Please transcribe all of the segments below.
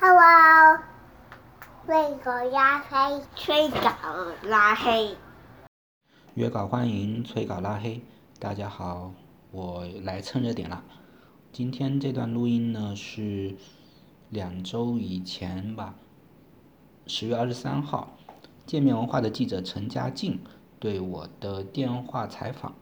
Hello，吹狗拉黑，吹狗拉黑。约稿欢迎，催稿拉黑。大家好，我来蹭热点了。今天这段录音呢是两周以前吧，十月二十三号，界面文化的记者陈佳静对我的电话采访，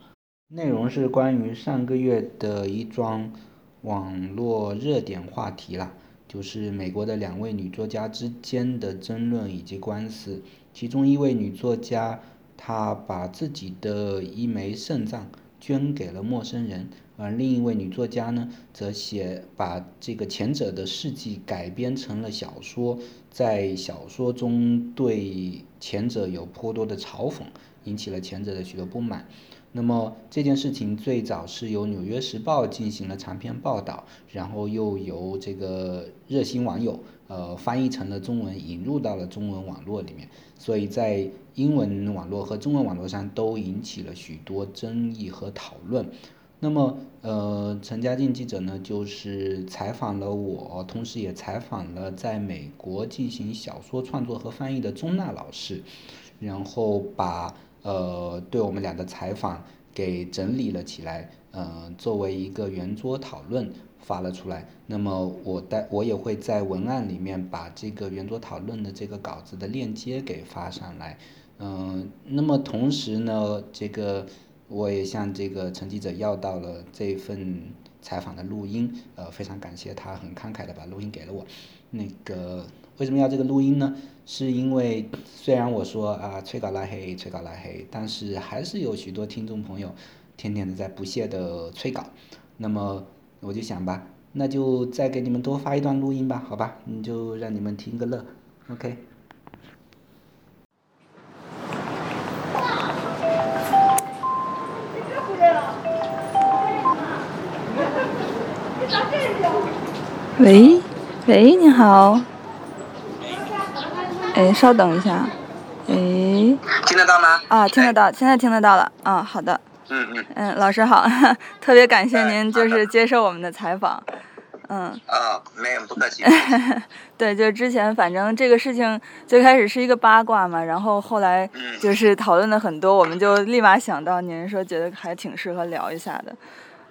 内容是关于上个月的一桩网络热点话题啦。就是美国的两位女作家之间的争论以及官司，其中一位女作家，她把自己的一枚肾脏捐给了陌生人，而另一位女作家呢，则写把这个前者的事迹改编成了小说，在小说中对前者有颇多的嘲讽，引起了前者的许多不满。那么这件事情最早是由《纽约时报》进行了长篇报道，然后又由这个热心网友呃翻译成了中文，引入到了中文网络里面，所以在英文网络和中文网络上都引起了许多争议和讨论。那么呃，陈嘉静记者呢，就是采访了我，同时也采访了在美国进行小说创作和翻译的钟娜老师，然后把。呃，对我们俩的采访给整理了起来，呃，作为一个圆桌讨论发了出来。那么我带我也会在文案里面把这个圆桌讨论的这个稿子的链接给发上来。嗯，那么同时呢，这个我也向这个陈记者要到了这份采访的录音，呃，非常感谢他很慷慨的把录音给了我。那个为什么要这个录音呢？是因为虽然我说啊催稿拉黑催稿拉黑，但是还是有许多听众朋友天天的在不懈的催稿，那么我就想吧，那就再给你们多发一段录音吧，好吧，你就让你们听个乐，OK。喂，喂，你好。哎，稍等一下，哎，听得到吗？啊，听得到，现在听得到了。啊，好的。嗯嗯。嗯，老师好，特别感谢您就是接受我们的采访。嗯。啊，没有，不客气。对，就之前反正这个事情最开始是一个八卦嘛，然后后来就是讨论的很多，我们就立马想到您说觉得还挺适合聊一下的。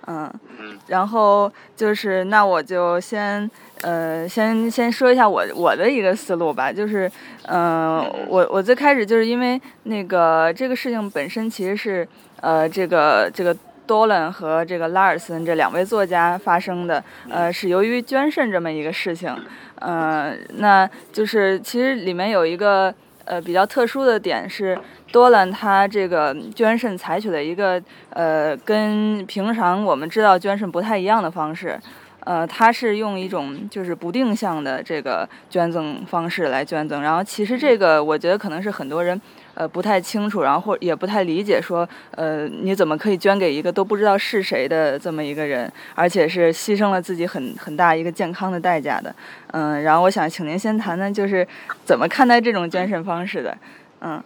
嗯。嗯。然后就是那我就先。呃，先先说一下我我的一个思路吧，就是，嗯，我我最开始就是因为那个这个事情本身其实是，呃，这个这个多伦和这个拉尔森这两位作家发生的，呃，是由于捐肾这么一个事情，呃，那就是其实里面有一个呃比较特殊的点是，多兰他这个捐肾采取了一个呃跟平常我们知道捐肾不太一样的方式。呃，他是用一种就是不定向的这个捐赠方式来捐赠，然后其实这个我觉得可能是很多人呃不太清楚，然后或也不太理解，说呃你怎么可以捐给一个都不知道是谁的这么一个人，而且是牺牲了自己很很大一个健康的代价的，嗯，然后我想请您先谈谈就是怎么看待这种捐肾方式的，嗯。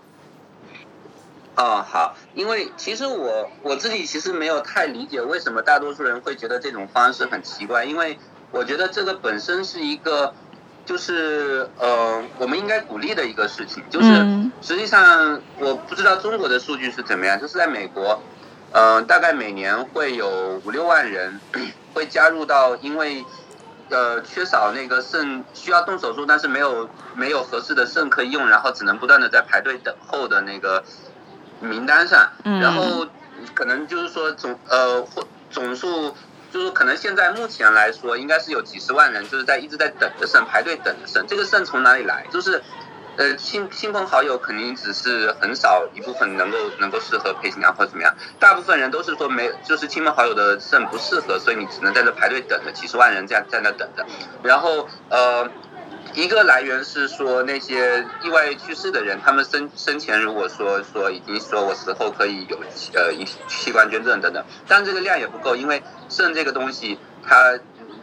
哦，好，因为其实我我自己其实没有太理解为什么大多数人会觉得这种方式很奇怪，因为我觉得这个本身是一个，就是呃，我们应该鼓励的一个事情，就是实际上我不知道中国的数据是怎么样，就是在美国，呃，大概每年会有五六万人会加入到因为呃缺少那个肾需要动手术，但是没有没有合适的肾可以用，然后只能不断的在排队等候的那个。名单上，然后可能就是说总呃或总数，就是可能现在目前来说，应该是有几十万人就是在一直在等着肾排队等着肾。这个肾从哪里来？就是呃亲亲朋好友肯定只是很少一部分能够能够适合配型啊或者怎么样，大部分人都是说没就是亲朋好友的肾不适合，所以你只能在这排队等着，几十万人在在那等着，然后呃。一个来源是说那些意外去世的人，他们生生前如果说说已经说我死后可以有呃一器官捐赠等等，但这个量也不够，因为肾这个东西，它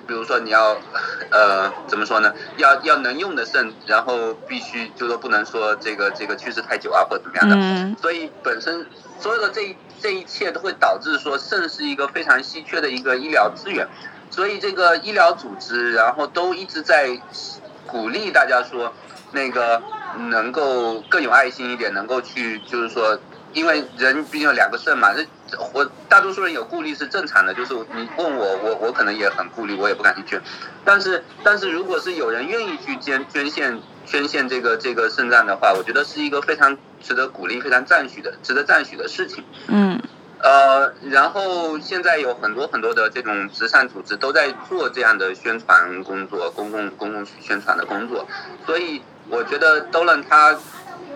比如说你要 呃怎么说呢，要要能用的肾，然后必须就说不能说这个这个去世太久啊或者怎么样的，所以本身所有的这一这一切都会导致说肾是一个非常稀缺的一个医疗资源，所以这个医疗组织然后都一直在。鼓励大家说，那个能够更有爱心一点，能够去就是说，因为人毕竟有两个肾嘛，这我大多数人有顾虑是正常的，就是你问我，我我可能也很顾虑，我也不敢去捐，但是但是如果是有人愿意去捐捐献捐献这个这个肾脏的话，我觉得是一个非常值得鼓励、非常赞许的、值得赞许的事情。嗯呃，然后现在有很多很多的这种慈善组织都在做这样的宣传工作，公共公共宣传的工作，所以我觉得都让他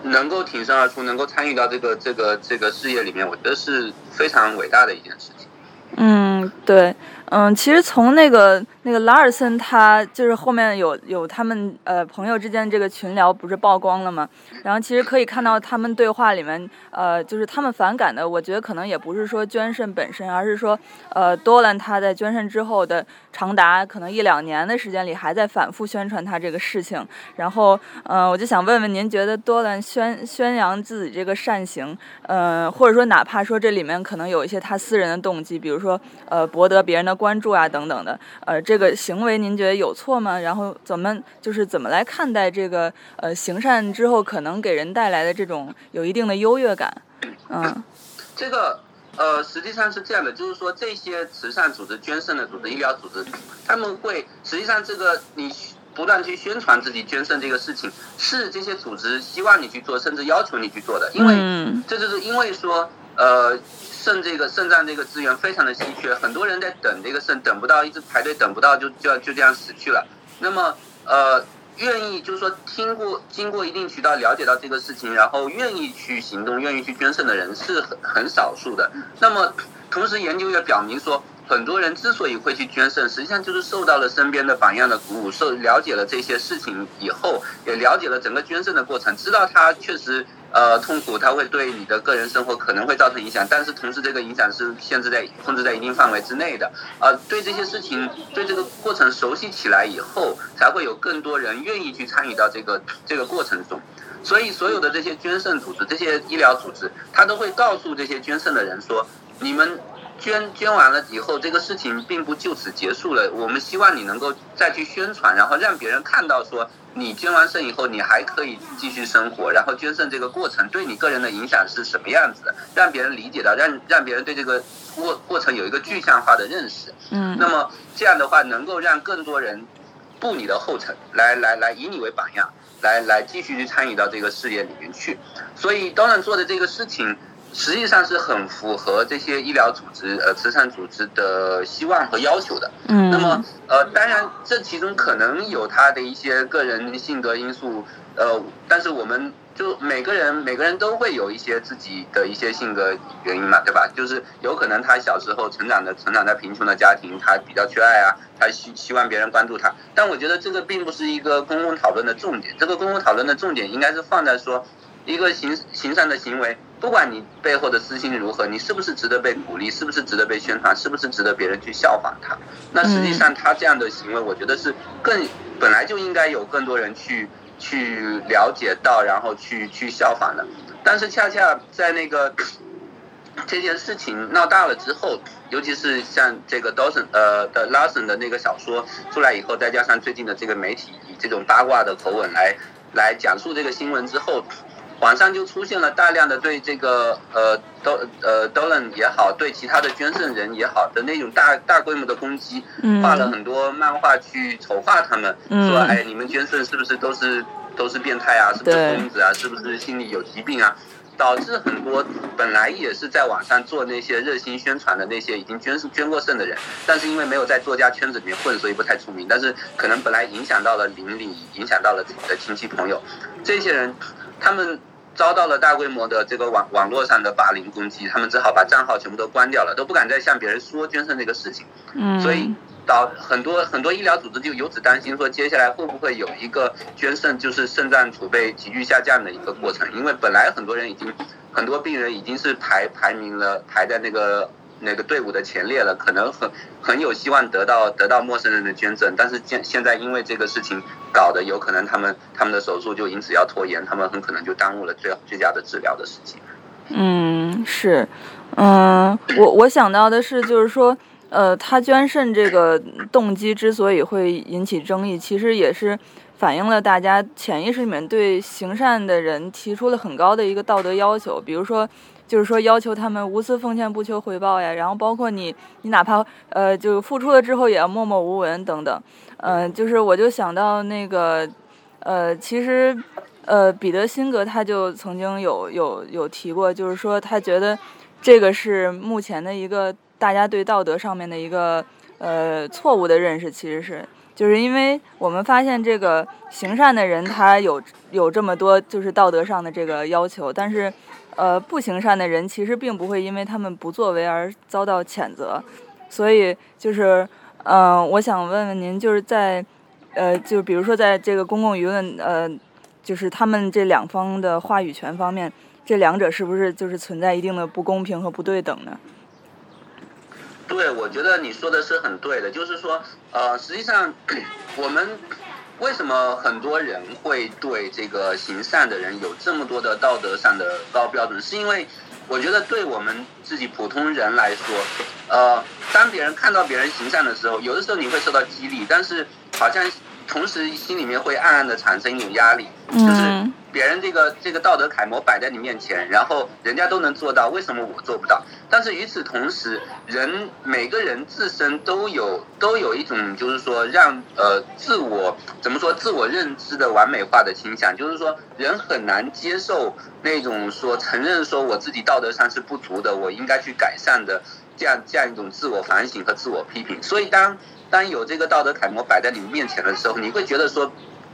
能够挺身而出，能够参与到这个这个这个事业里面，我觉得是非常伟大的一件事情。嗯，对，嗯，其实从那个那个拉尔森，他就是后面有有他们呃朋友之间这个群聊不是曝光了吗？然后其实可以看到他们对话里面，呃，就是他们反感的，我觉得可能也不是说捐肾本身，而是说，呃，多兰他在捐肾之后的长达可能一两年的时间里，还在反复宣传他这个事情。然后，呃，我就想问问您，觉得多兰宣宣扬自己这个善行，呃，或者说哪怕说这里面可能有一些他私人的动机，比如说呃博得别人的关注啊等等的，呃，个行为您觉得有错吗？然后怎么就是怎么来看待这个呃行善之后可能给人带来的这种有一定的优越感？嗯这个呃，实际上是这样的，就是说这些慈善组织、捐赠的组织、医疗组织，他们会实际上这个你不断去宣传自己捐赠这个事情，是这些组织希望你去做，甚至要求你去做的，因为嗯这就是因为说呃。肾这个肾脏这个资源非常的稀缺，很多人在等这个肾，等不到，一直排队等不到，就就要就这样死去了。那么呃，愿意就是说听过经过一定渠道了解到这个事情，然后愿意去行动、愿意去捐肾的人是很很少数的。那么同时研究也表明说，很多人之所以会去捐肾，实际上就是受到了身边的榜样的鼓舞，受了解了这些事情以后，也了解了整个捐肾的过程，知道它确实。呃，痛苦它会对你的个人生活可能会造成影响，但是同时这个影响是限制在控制在一定范围之内的。呃，对这些事情，对这个过程熟悉起来以后，才会有更多人愿意去参与到这个这个过程中。所以，所有的这些捐肾组织、这些医疗组织，他都会告诉这些捐肾的人说：你们捐捐完了以后，这个事情并不就此结束了。我们希望你能够再去宣传，然后让别人看到说。你捐完肾以后，你还可以继续生活，然后捐肾这个过程对你个人的影响是什么样子的，让别人理解到，让让别人对这个过过程有一个具象化的认识。嗯。那么这样的话，能够让更多人步你的后尘，来来来以你为榜样，来来继续去参与到这个事业里面去。所以，当然做的这个事情。实际上是很符合这些医疗组织、呃慈善组织的希望和要求的。嗯。那么，呃，当然这其中可能有他的一些个人性格因素，呃，但是我们就每个人每个人都会有一些自己的一些性格原因嘛，对吧？就是有可能他小时候成长的成长在贫穷的家庭，他比较缺爱啊，他希希望别人关注他。但我觉得这个并不是一个公共讨论的重点，这个公共讨论的重点应该是放在说一个行行善的行为。不管你背后的私心如何，你是不是值得被鼓励，是不是值得被宣传，是不是值得别人去效仿他？那实际上他这样的行为，我觉得是更本来就应该有更多人去去了解到，然后去去效仿的。但是恰恰在那个 这件事情闹大了之后，尤其是像这个 Dawson 呃的 Larson 的那个小说出来以后，再加上最近的这个媒体以这种八卦的口吻来来讲述这个新闻之后。网上就出现了大量的对这个呃都呃 Dolan 也好，对其他的捐肾人也好的那种大大规模的攻击，画了很多漫画去丑化他们，说哎你们捐肾是不是都是都是变态啊，是不是疯子啊，是不是心理有疾病啊？导致很多本来也是在网上做那些热心宣传的那些已经捐捐过肾的人，但是因为没有在作家圈子里面混，所以不太出名。但是可能本来影响到了邻里，影响到了自己的亲戚朋友，这些人他们。遭到了大规模的这个网网络上的霸凌攻击，他们只好把账号全部都关掉了，都不敢再向别人说捐肾这个事情。嗯，所以导很多很多医疗组织就由此担心，说接下来会不会有一个捐肾就是肾脏储备急剧下降的一个过程？因为本来很多人已经很多病人已经是排排名了，排在那个。那个队伍的前列了，可能很很有希望得到得到陌生人的捐赠，但是现现在因为这个事情搞得有可能他们他们的手术就因此要拖延，他们很可能就耽误了最最佳的治疗的时机。嗯，是，嗯，我我想到的是，就是说，呃，他捐肾这个动机之所以会引起争议，其实也是反映了大家潜意识里面对行善的人提出了很高的一个道德要求，比如说。就是说，要求他们无私奉献，不求回报呀。然后包括你，你哪怕呃，就付出了之后，也要默默无闻等等。嗯，就是我就想到那个，呃，其实，呃，彼得辛格他就曾经有有有提过，就是说他觉得这个是目前的一个大家对道德上面的一个呃错误的认识，其实是就是因为我们发现这个行善的人他有有这么多就是道德上的这个要求，但是。呃，不行善的人其实并不会因为他们不作为而遭到谴责，所以就是，嗯，我想问问您，就是在，呃，就比如说在这个公共舆论，呃，就是他们这两方的话语权方面，这两者是不是就是存在一定的不公平和不对等呢？对，我觉得你说的是很对的，就是说，呃，实际上 我们。为什么很多人会对这个行善的人有这么多的道德上的高标准？是因为我觉得对我们自己普通人来说，呃，当别人看到别人行善的时候，有的时候你会受到激励，但是好像同时心里面会暗暗的产生一种压力，就是别人这个这个道德楷模摆在你面前，然后人家都能做到，为什么我做不到？但是与此同时，人每个人自身都有都有一种，就是说让呃自我怎么说自我认知的完美化的倾向，就是说人很难接受那种说承认说我自己道德上是不足的，我应该去改善的这样这样一种自我反省和自我批评。所以当当有这个道德楷模摆在你面前的时候，你会觉得说。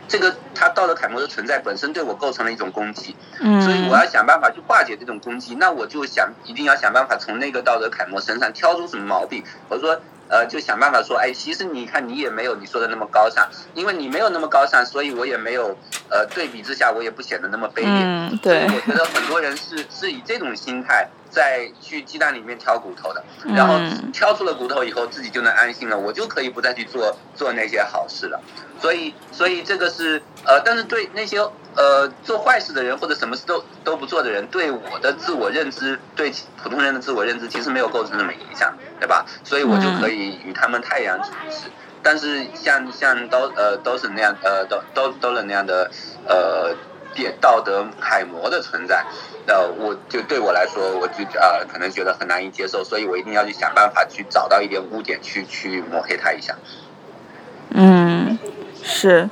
这个他道德楷模的存在本身对我构成了一种攻击，所以我要想办法去化解这种攻击。那我就想一定要想办法从那个道德楷模身上挑出什么毛病，我说呃就想办法说，哎，其实你看你也没有你说的那么高尚，因为你没有那么高尚，所以我也没有呃对比之下我也不显得那么卑劣。所以我觉得很多人是是以这种心态在去鸡蛋里面挑骨头的，然后挑出了骨头以后自己就能安心了，我就可以不再去做做那些好事了。所以，所以这个是呃，但是对那些呃做坏事的人或者什么事都都不做的人，对我的自我认知，对普通人的自我认知，其实没有构成什么影响，对吧？所以我就可以与他们太阳直视。但是像像都呃都是那样呃都都都是那样的呃点道德楷模的存在，呃我就对我来说，我就呃可能觉得很难以接受，所以我一定要去想办法去找到一点污点去去抹黑他一下。嗯。是，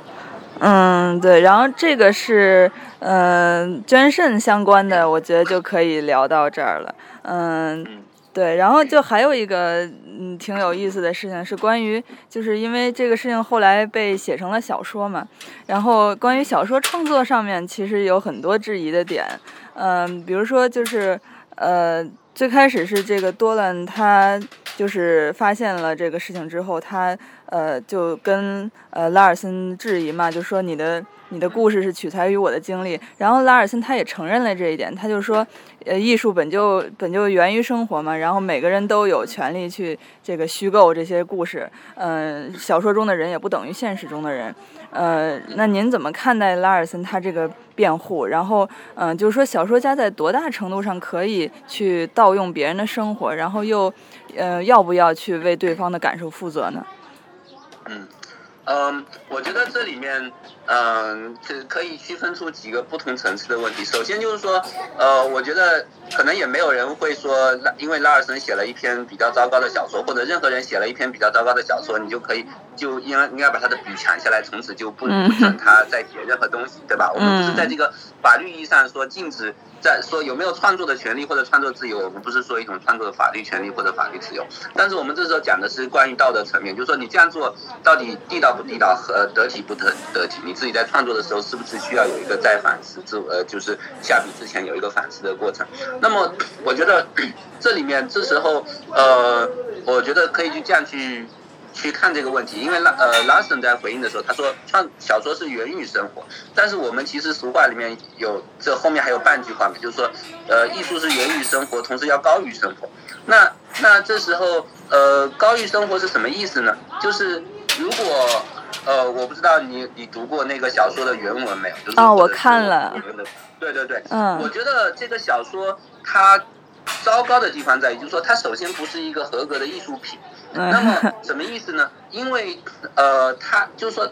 嗯，对，然后这个是，嗯，捐肾相关的，我觉得就可以聊到这儿了，嗯，对，然后就还有一个，嗯，挺有意思的事情是关于，就是因为这个事情后来被写成了小说嘛，然后关于小说创作上面其实有很多质疑的点，嗯，比如说就是，呃，最开始是这个多兰他。就是发现了这个事情之后，他呃就跟呃拉尔森质疑嘛，就说你的你的故事是取材于我的经历。然后拉尔森他也承认了这一点，他就说，呃，艺术本就本就源于生活嘛，然后每个人都有权利去这个虚构这些故事。嗯，小说中的人也不等于现实中的人。呃，那您怎么看待拉尔森他这个辩护？然后，嗯，就是说小说家在多大程度上可以去盗用别人的生活，然后又，呃，要不要去为对方的感受负责呢？嗯。嗯，我觉得这里面，嗯，这可以区分出几个不同层次的问题。首先就是说，呃，我觉得可能也没有人会说，因为拉尔森写了一篇比较糟糕的小说，或者任何人写了一篇比较糟糕的小说，你就可以就应该应该把他的笔抢下来，从此就不不准他再写任何东西，对吧？我们不是在这个法律意义上说禁止。在说有没有创作的权利或者创作自由，我们不是说一种创作的法律权利或者法律自由，但是我们这时候讲的是关于道德层面，就是说你这样做到底地道不地道和得体不得得体，你自己在创作的时候是不是需要有一个在反思自呃就是下笔之前有一个反思的过程？那么 我觉得这里面这时候呃，我觉得可以去这样去。去看这个问题，因为拉呃拉森在回应的时候，他说创小说是源于生活，但是我们其实俗话里面有这后面还有半句话嘛，就是说呃艺术是源于生活，同时要高于生活。那那这时候呃高于生活是什么意思呢？就是如果呃我不知道你你读过那个小说的原文没有？就是啊，我看了。对对对，嗯，我觉得这个小说它。糟糕的地方在于，就是说它首先不是一个合格的艺术品。那么什么意思呢？因为呃，它就是说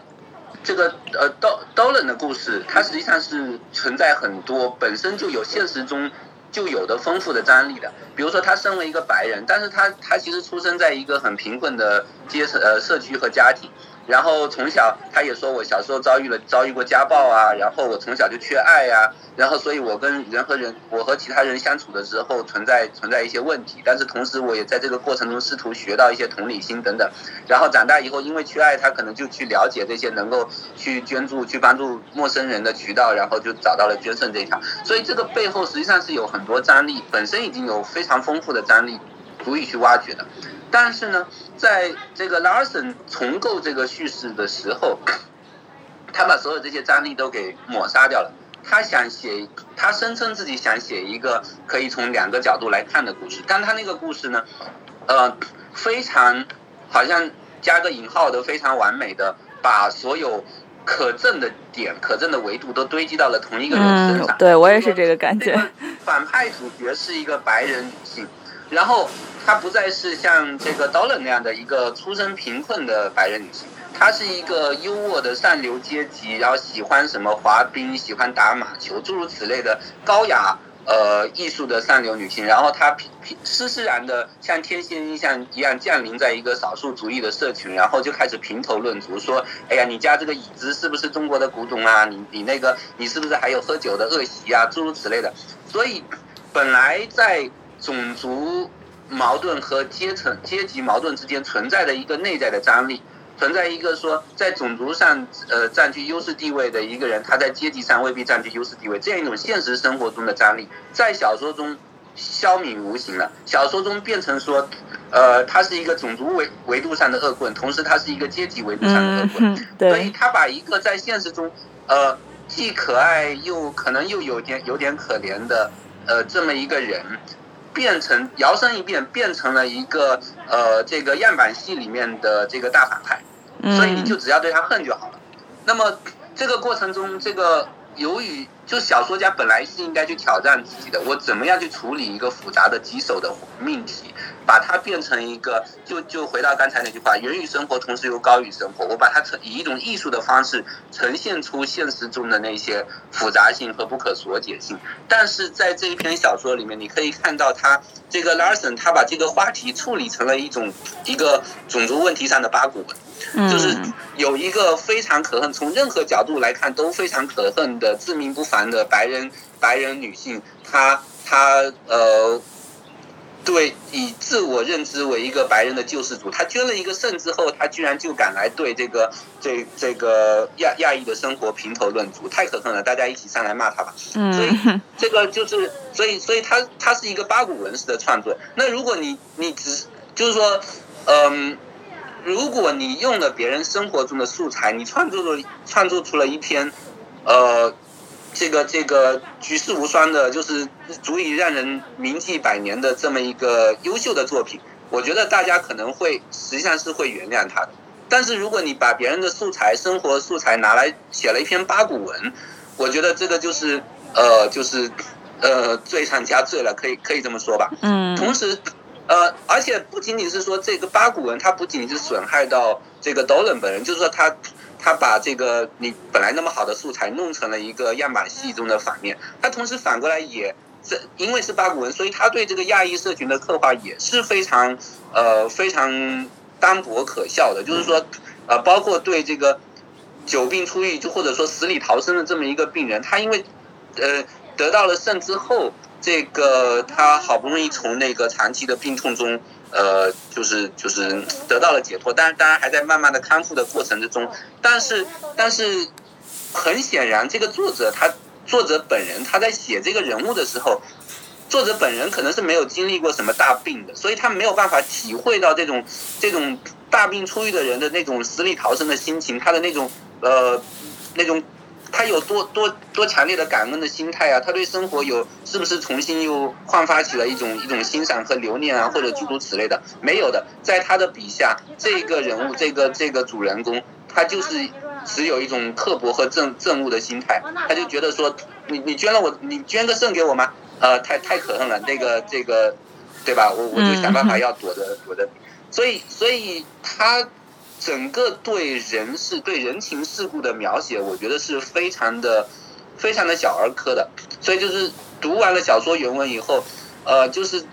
这个呃刀刀冷的故事，它实际上是存在很多本身就有现实中就有的丰富的张力的。比如说他身为一个白人，但是他他其实出生在一个很贫困的阶层呃社区和家庭。然后从小他也说我小时候遭遇了遭遇过家暴啊，然后我从小就缺爱呀，然后所以我跟人和人我和其他人相处的时候存在存在一些问题，但是同时我也在这个过程中试图学到一些同理心等等，然后长大以后因为缺爱，他可能就去了解这些能够去捐助去帮助陌生人的渠道，然后就找到了捐赠这条，所以这个背后实际上是有很多张力，本身已经有非常丰富的张力，足以去挖掘的。但是呢，在这个 Larson 重构这个叙事的时候，他把所有这些张力都给抹杀掉了。他想写，他声称自己想写一个可以从两个角度来看的故事，但他那个故事呢，呃，非常好像加个引号的非常完美的把所有可证的点、可证的维度都堆积到了同一个人身上。对我也是这个感觉。反派主角是一个白人女性，然后。她不再是像这个 Dollar 那样的一个出身贫困的白人女性，她是一个优渥的上流阶级，然后喜欢什么滑冰、喜欢打马球，诸如此类的高雅呃艺术的上流女性。然后她平平施施然的像天仙一样一样降临在一个少数族裔的社群，然后就开始评头论足，说：“哎呀，你家这个椅子是不是中国的古董啊？你你那个你是不是还有喝酒的恶习啊？诸如此类的。”所以本来在种族。矛盾和阶层、阶级矛盾之间存在的一个内在的张力，存在一个说在种族上呃占据优势地位的一个人，他在阶级上未必占据优势地位，这样一种现实生活中的张力，在小说中消泯无形了。小说中变成说，呃，他是一个种族维维度上的恶棍，同时他是一个阶级维度上的恶棍，所以他把一个在现实中呃既可爱又可能又有点有点可怜的呃这么一个人。变成摇身一变，变成了一个呃，这个样板戏里面的这个大反派，所以你就只要对他恨就好了。那么这个过程中，这个。由于就小说家本来是应该去挑战自己的，我怎么样去处理一个复杂的棘手的命题，把它变成一个，就就回到刚才那句话，源于生活，同时又高于生活。我把它呈以一种艺术的方式呈现出现实中的那些复杂性和不可所解性。但是在这一篇小说里面，你可以看到他这个 Larson 他把这个话题处理成了一种一个种族问题上的八股文。就是有一个非常可恨，从任何角度来看都非常可恨的自命不凡的白人白人女性，她她呃，对以自我认知为一个白人的救世主，她捐了一个肾之后，她居然就敢来对这个这这个亚亚裔的生活评头论足，太可恨了！大家一起上来骂他吧。嗯，所以这个就是所以所以他他是一个八股文式的创作。那如果你你只就是说嗯。如果你用了别人生活中的素材，你创作了创作出了一篇，呃，这个这个举世无双的，就是足以让人铭记百年的这么一个优秀的作品，我觉得大家可能会实际上是会原谅他的。但是如果你把别人的素材、生活素材拿来写了一篇八股文，我觉得这个就是呃就是呃罪上加罪了，可以可以这么说吧。嗯。同时。呃，而且不仅仅是说这个八股文，它不仅仅是损害到这个 Dolan 本人，就是说他他把这个你本来那么好的素材弄成了一个样板戏中的反面，他同时反过来也这因为是八股文，所以他对这个亚裔社群的刻画也是非常呃非常单薄可笑的，就是说呃包括对这个久病初愈就或者说死里逃生的这么一个病人，他因为呃得到了肾之后。这个他好不容易从那个长期的病痛中，呃，就是就是得到了解脱，当然当然还在慢慢的康复的过程之中，但是但是很显然，这个作者他作者本人他在写这个人物的时候，作者本人可能是没有经历过什么大病的，所以他没有办法体会到这种这种大病初愈的人的那种死里逃生的心情，他的那种呃那种。他有多多多强烈的感恩的心态啊！他对生活有是不是重新又焕发起了一种一种欣赏和留念啊？或者诸如此类的？没有的，在他的笔下，这个人物，这个这个主人公，他就是持有一种刻薄和憎憎恶的心态。他就觉得说，你你捐了我，你捐个肾给我吗？呃，太太可恨了。那个这个对吧？我我就想办法要躲着躲着，所以所以他整个对人事对人情世故的描写，我觉得是非常的非常的小儿科的，所以就是读完了小说原文以后，呃，就是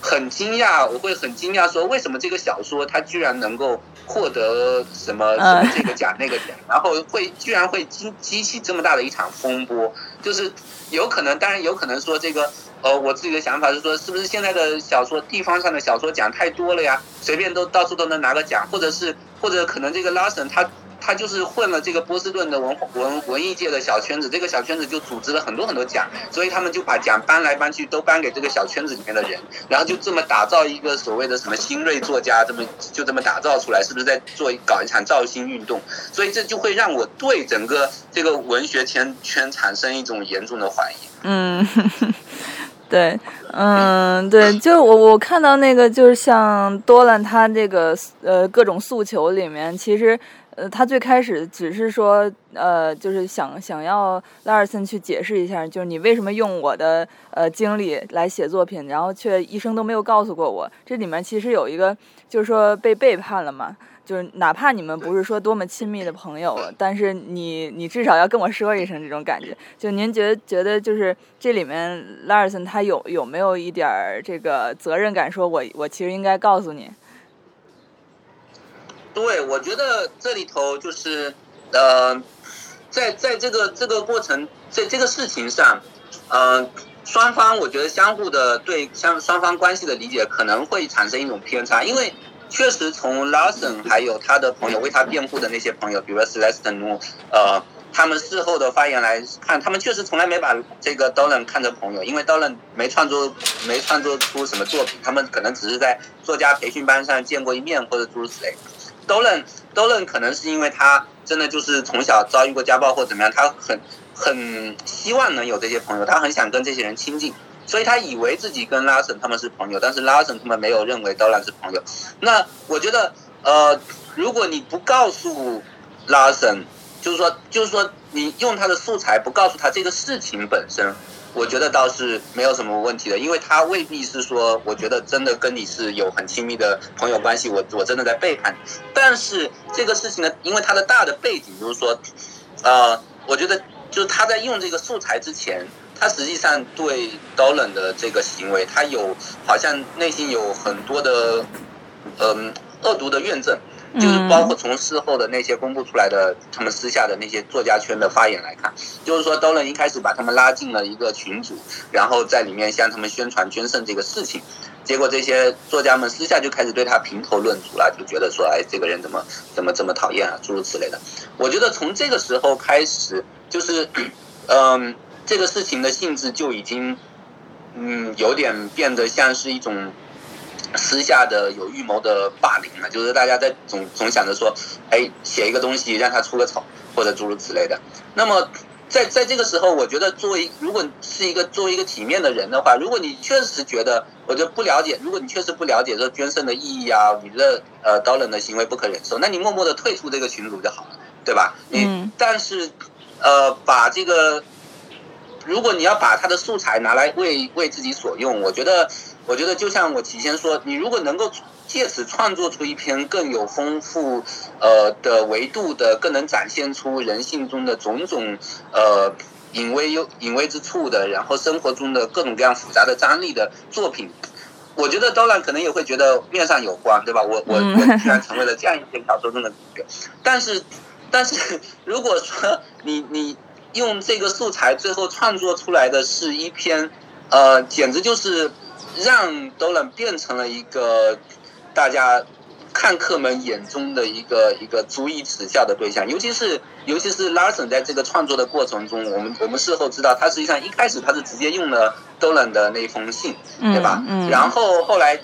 很惊讶，我会很惊讶说为什么这个小说它居然能够。获得什么什么这个奖那个奖，然后会居然会激激起这么大的一场风波，就是有可能，当然有可能说这个，呃，我自己的想法是说，是不是现在的小说地方上的小说奖太多了呀？随便都到处都能拿个奖，或者是或者可能这个拉森他。他就是混了这个波士顿的文文文艺界的小圈子，这个小圈子就组织了很多很多奖，所以他们就把奖搬来搬去，都搬给这个小圈子里面的人，然后就这么打造一个所谓的什么新锐作家，这么就这么打造出来，是不是在做搞一场造星运动？所以这就会让我对整个这个文学圈圈产生一种严重的怀疑。嗯，对，嗯，对，就我我看到那个就是像多兰他这个呃各种诉求里面，其实。呃，他最开始只是说，呃，就是想想要拉尔森去解释一下，就是你为什么用我的呃经历来写作品，然后却一生都没有告诉过我。这里面其实有一个，就是说被背叛了嘛，就是哪怕你们不是说多么亲密的朋友，但是你你至少要跟我说一声这种感觉。就您觉得觉得就是这里面拉尔森他有有没有一点儿这个责任感，说我我其实应该告诉你。对，我觉得这里头就是，呃，在在这个这个过程，在这个事情上，呃，双方我觉得相互的对相双方关系的理解可能会产生一种偏差，因为确实从 Larson 还有他的朋友为他辩护的那些朋友，比如说 Celeste 呃，他们事后的发言来看，他们确实从来没把这个 Dolan 看成朋友，因为 Dolan 没创作没创作出什么作品，他们可能只是在作家培训班上见过一面或者诸如此类。Dolan，Dolan 可能是因为他真的就是从小遭遇过家暴或怎么样，他很很希望能有这些朋友，他很想跟这些人亲近，所以他以为自己跟拉森他们是朋友，但是拉森他们没有认为 Dolan 是朋友。那我觉得，呃，如果你不告诉拉森就是说，就是说你用他的素材不告诉他这个事情本身。我觉得倒是没有什么问题的，因为他未必是说，我觉得真的跟你是有很亲密的朋友关系，我我真的在背叛你。但是这个事情呢，因为它的大的背景就是说，呃，我觉得就是他在用这个素材之前，他实际上对 Dolan 的这个行为，他有好像内心有很多的，嗯，恶毒的怨憎。就是包括从事后的那些公布出来的，他们私下的那些作家圈的发言来看，就是说都能一开始把他们拉进了一个群组，然后在里面向他们宣传捐肾这个事情，结果这些作家们私下就开始对他评头论足了，就觉得说，哎，这个人怎么怎么这么讨厌啊，诸如此类的。我觉得从这个时候开始，就是，嗯，这个事情的性质就已经，嗯，有点变得像是一种。私下的有预谋的霸凌了，就是大家在总总想着说，哎，写一个东西让他出个丑，或者诸如此类的。那么，在在这个时候，我觉得作为如果是一个作为一个体面的人的话，如果你确实觉得，我就不了解，如果你确实不了解这捐肾的意义啊，你的呃高冷的行为不可忍受，那你默默的退出这个群组就好了，对吧？嗯。但是，呃，把这个，如果你要把他的素材拿来为为自己所用，我觉得。我觉得就像我提前说，你如果能够借此创作出一篇更有丰富呃的维度的，更能展现出人性中的种种呃隐微有隐微之处的，然后生活中的各种各样复杂的张力的作品，我觉得当然可能也会觉得面上有光，对吧？我我我居然成为了这样一篇小说中的主角，但是但是如果说你你用这个素材最后创作出来的是一篇呃，简直就是。让 Dolan 变成了一个大家看客们眼中的一个一个足以耻笑的对象，尤其是尤其是 Larson 在这个创作的过程中，我们我们事后知道，他实际上一开始他是直接用了 Dolan 的那封信，对吧？然后后来。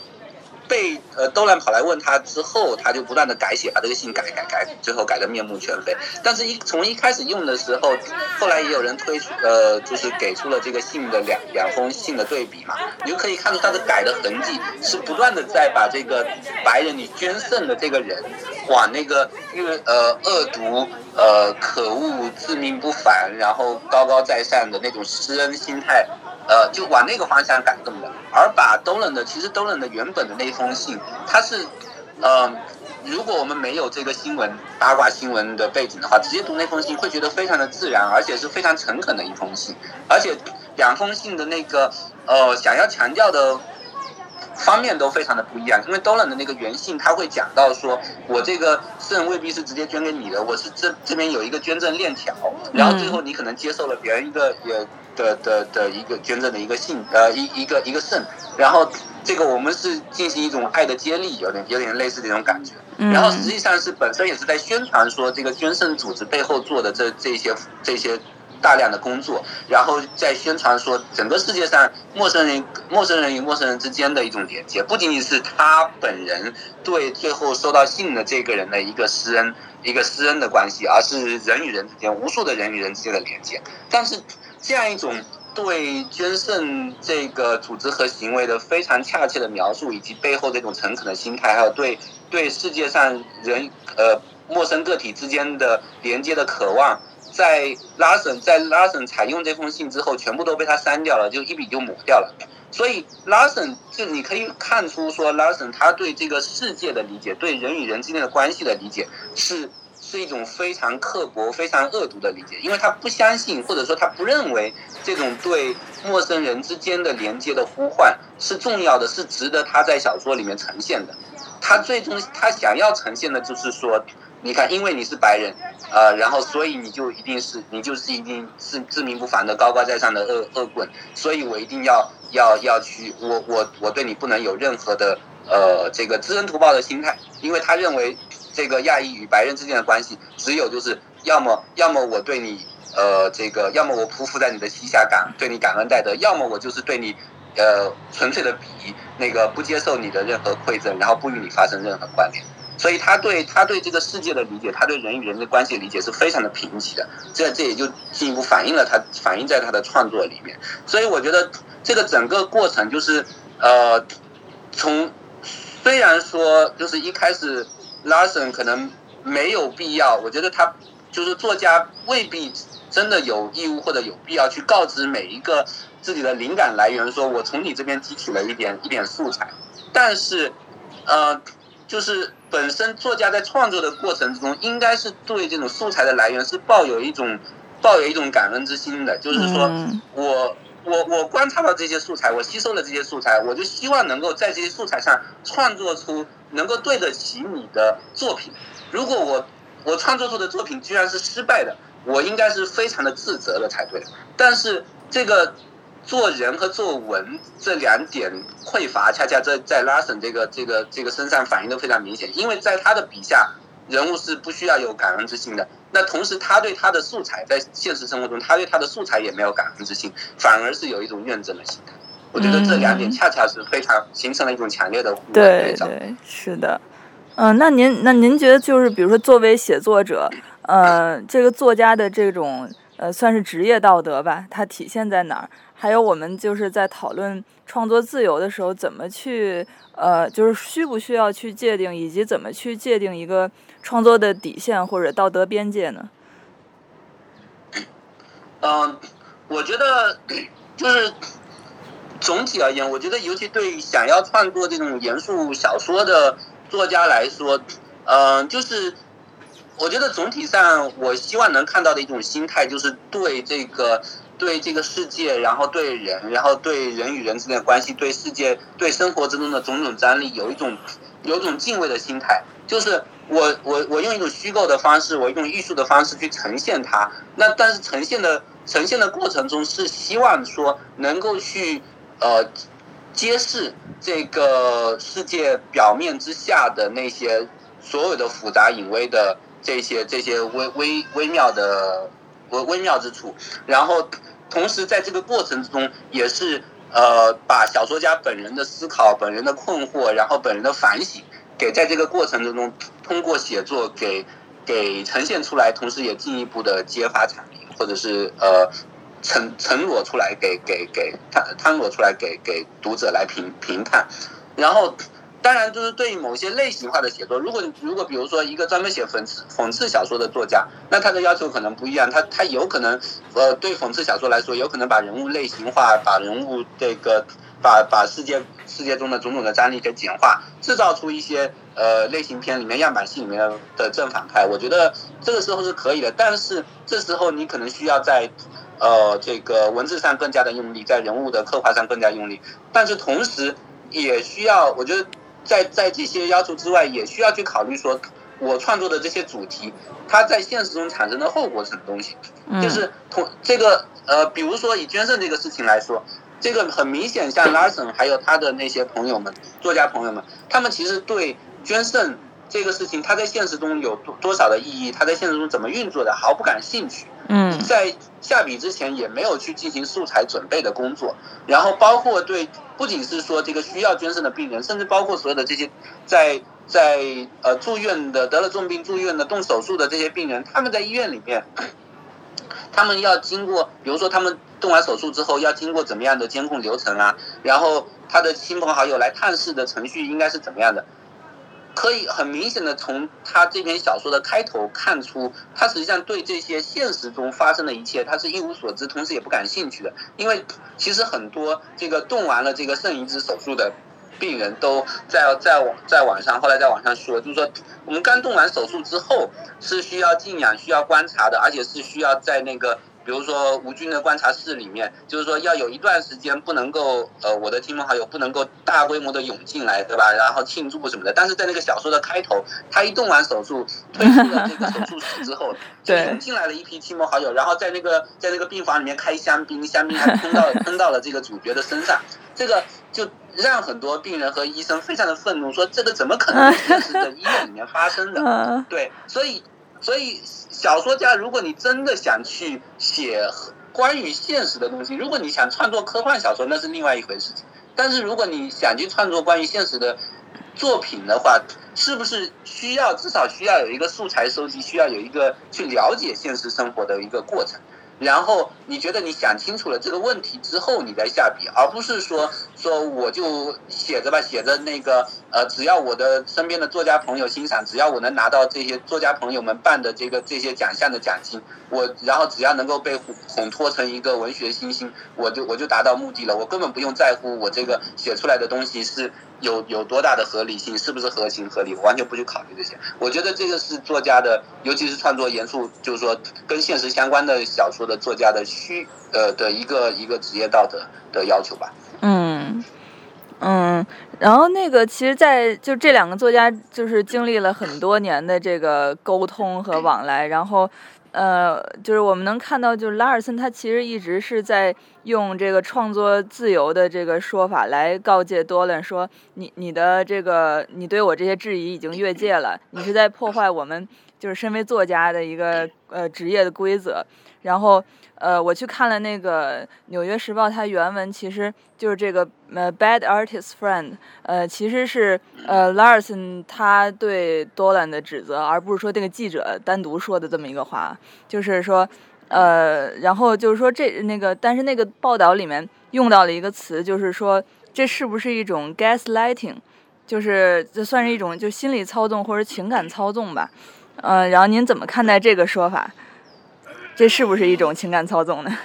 被呃都兰跑来问他之后，他就不断的改写，把这个信改改改，最后改得面目全非。但是，一从一开始用的时候，后来也有人推出，呃，就是给出了这个信的两两封信的对比嘛，你就可以看出他的改的痕迹是不断的在把这个白人你捐肾的这个人往那个因为呃恶毒呃可恶自命不凡，然后高高在上的那种施恩心态，呃就往那个方向改动的，而把 Dolan 的其实 Dolan 的原本的那封封信，它是呃。如果我们没有这个新闻八卦新闻的背景的话，直接读那封信会觉得非常的自然，而且是非常诚恳的一封信，而且两封信的那个呃想要强调的方面都非常的不一样。因为 Dolan 的那个原信他会讲到说，我这个肾未必是直接捐给你的，我是这这边有一个捐赠链条，然后最后你可能接受了别人一个也的的的一个捐赠的一个信呃一一个一个肾，然后这个我们是进行一种爱的接力，有点有点类似这种感觉。然后实际上是本身也是在宣传说这个捐肾组织背后做的这这些这些大量的工作，然后在宣传说整个世界上陌生人陌生人与陌生人之间的一种连接，不仅仅是他本人对最后收到信的这个人的一个施恩一个施恩的关系，而是人与人之间无数的人与人之间的连接。但是这样一种对捐肾这个组织和行为的非常恰切的描述，以及背后这种诚恳的心态，还有对。对世界上人呃陌生个体之间的连接的渴望，在拉森在拉森采用这封信之后，全部都被他删掉了，就一笔就抹掉了。所以拉森就你可以看出说，拉森他对这个世界的理解，对人与人之间的关系的理解，是是一种非常刻薄、非常恶毒的理解，因为他不相信，或者说他不认为这种对陌生人之间的连接的呼唤是重要的，是值得他在小说里面呈现的。他最终他想要呈现的就是说，你看，因为你是白人，呃，然后所以你就一定是你就是一定是自命不凡的高高在上的恶恶棍，所以我一定要要要去，我我我对你不能有任何的呃这个知恩图报的心态，因为他认为这个亚裔与白人之间的关系只有就是要么要么我对你呃这个要么我匍匐在你的膝下感对你感恩戴德，要么我就是对你。呃，纯粹的鄙夷，那个不接受你的任何馈赠，然后不与你发生任何关联，所以他对他对这个世界的理解，他对人与人的关系理解是非常的贫瘠的，这这也就进一步反映了他反映在他的创作里面。所以我觉得这个整个过程就是，呃，从虽然说就是一开始拉森可能没有必要，我觉得他就是作家未必真的有义务或者有必要去告知每一个。自己的灵感来源，说我从你这边汲取了一点一点素材，但是，呃，就是本身作家在创作的过程之中，应该是对这种素材的来源是抱有一种抱有一种感恩之心的，就是说我我我观察到这些素材，我吸收了这些素材，我就希望能够在这些素材上创作出能够对得起你的作品。如果我我创作出的作品居然是失败的，我应该是非常的自责的才对。但是这个。做人和做文这两点匮乏，恰恰在在拉森这个这个这个身上反映的非常明显。因为在他的笔下，人物是不需要有感恩之心的。那同时，他对他的素材，在现实生活中，他对他的素材也没有感恩之心，反而是有一种怨憎的心态。我觉得这两点恰恰是非常形成了一种强烈的互对对，是的。嗯，那您那您觉得就是比如说作为写作者，呃，这个作家的这种呃算是职业道德吧，它体现在哪儿？还有我们就是在讨论创作自由的时候，怎么去呃，就是需不需要去界定，以及怎么去界定一个创作的底线或者道德边界呢？嗯，我觉得就是总体而言，我觉得尤其对想要创作这种严肃小说的作家来说，嗯，就是我觉得总体上，我希望能看到的一种心态，就是对这个。对这个世界，然后对人，然后对人与人之间的关系，对世界，对生活之中的种种张力，有一种，有种敬畏的心态。就是我，我，我用一种虚构的方式，我用艺术的方式去呈现它。那但是呈现的呈现的过程中，是希望说能够去呃揭示这个世界表面之下的那些所有的复杂隐微的这些这些微微微妙的微微妙之处，然后。同时，在这个过程之中，也是呃，把小说家本人的思考、本人的困惑，然后本人的反省，给在这个过程之中，通过写作给给呈现出来，同时也进一步的揭发阐明，或者是呃，呈呈裸出来，给给给摊摊裸出来，给给读者来评评判。然后，当然，就是对于某些类型化的写作，如果如果比如说一个专门写讽刺讽刺小说的作家，那他的要求可能不一样，他他有可能，呃，对讽刺小说来说，有可能把人物类型化，把人物这个把把世界世界中的种种的张力给简化，制造出一些呃类型片里面样板戏里面的的正反派，我觉得这个时候是可以的，但是这时候你可能需要在。呃，这个文字上更加的用力，在人物的刻画上更加用力，但是同时也需要，我觉得在在这些要求之外，也需要去考虑说，我创作的这些主题，它在现实中产生的后果是什么东西？就是同这个呃，比如说以捐赠这个事情来说，这个很明显，像拉森还有他的那些朋友们，作家朋友们，他们其实对捐肾这个事情，它在现实中有多多少的意义，它在现实中怎么运作的，毫不感兴趣。嗯，在下笔之前也没有去进行素材准备的工作，然后包括对，不仅是说这个需要捐肾的病人，甚至包括所有的这些在在呃住院的得了重病住院的动手术的这些病人，他们在医院里面，他们要经过，比如说他们动完手术之后要经过怎么样的监控流程啊，然后他的亲朋好友来探视的程序应该是怎么样的。可以很明显的从他这篇小说的开头看出，他实际上对这些现实中发生的一切，他是一无所知，同时也不感兴趣的。因为其实很多这个动完了这个肾移植手术的病人都在在网在网上，后来在网上说，就是说我们刚动完手术之后是需要静养、需要观察的，而且是需要在那个。比如说吴军的观察室里面，就是说要有一段时间不能够，呃，我的亲朋好友不能够大规模的涌进来，对吧？然后庆祝什么的。但是在那个小说的开头，他一动完手术，退出了这个手术室之后，就涌进来了一批亲朋好友，然后在那个在那个病房里面开香槟，香槟还喷到喷到了这个主角的身上，这个就让很多病人和医生非常的愤怒，说这个怎么可能是在医院里面发生的？对，所以。所以，小说家，如果你真的想去写关于现实的东西，如果你想创作科幻小说，那是另外一回事情。但是，如果你想去创作关于现实的作品的话，是不是需要至少需要有一个素材收集，需要有一个去了解现实生活的一个过程？然后你觉得你想清楚了这个问题之后，你再下笔，而不是说说我就写着吧，写着那个呃，只要我的身边的作家朋友欣赏，只要我能拿到这些作家朋友们办的这个这些奖项的奖金，我然后只要能够被烘托成一个文学新星，我就我就达到目的了，我根本不用在乎我这个写出来的东西是。有有多大的合理性，是不是合情合理？完全不去考虑这些。我觉得这个是作家的，尤其是创作严肃，就是说跟现实相关的小说的作家的需呃的一个一个职业道德的要求吧。嗯嗯，然后那个其实，在就这两个作家就是经历了很多年的这个沟通和往来，然后。呃，就是我们能看到，就是拉尔森他其实一直是在用这个创作自由的这个说法来告诫多伦说，你你的这个你对我这些质疑已经越界了，你是在破坏我们就是身为作家的一个呃职业的规则，然后。呃，我去看了那个《纽约时报》，它原文其实就是这个呃，bad artist friend，呃，其实是呃，Larson 他对多兰的指责，而不是说这个记者单独说的这么一个话，就是说，呃，然后就是说这那个，但是那个报道里面用到了一个词，就是说这是不是一种 gaslighting，就是这算是一种就心理操纵或者情感操纵吧，呃，然后您怎么看待这个说法？这是不是一种情感操纵呢？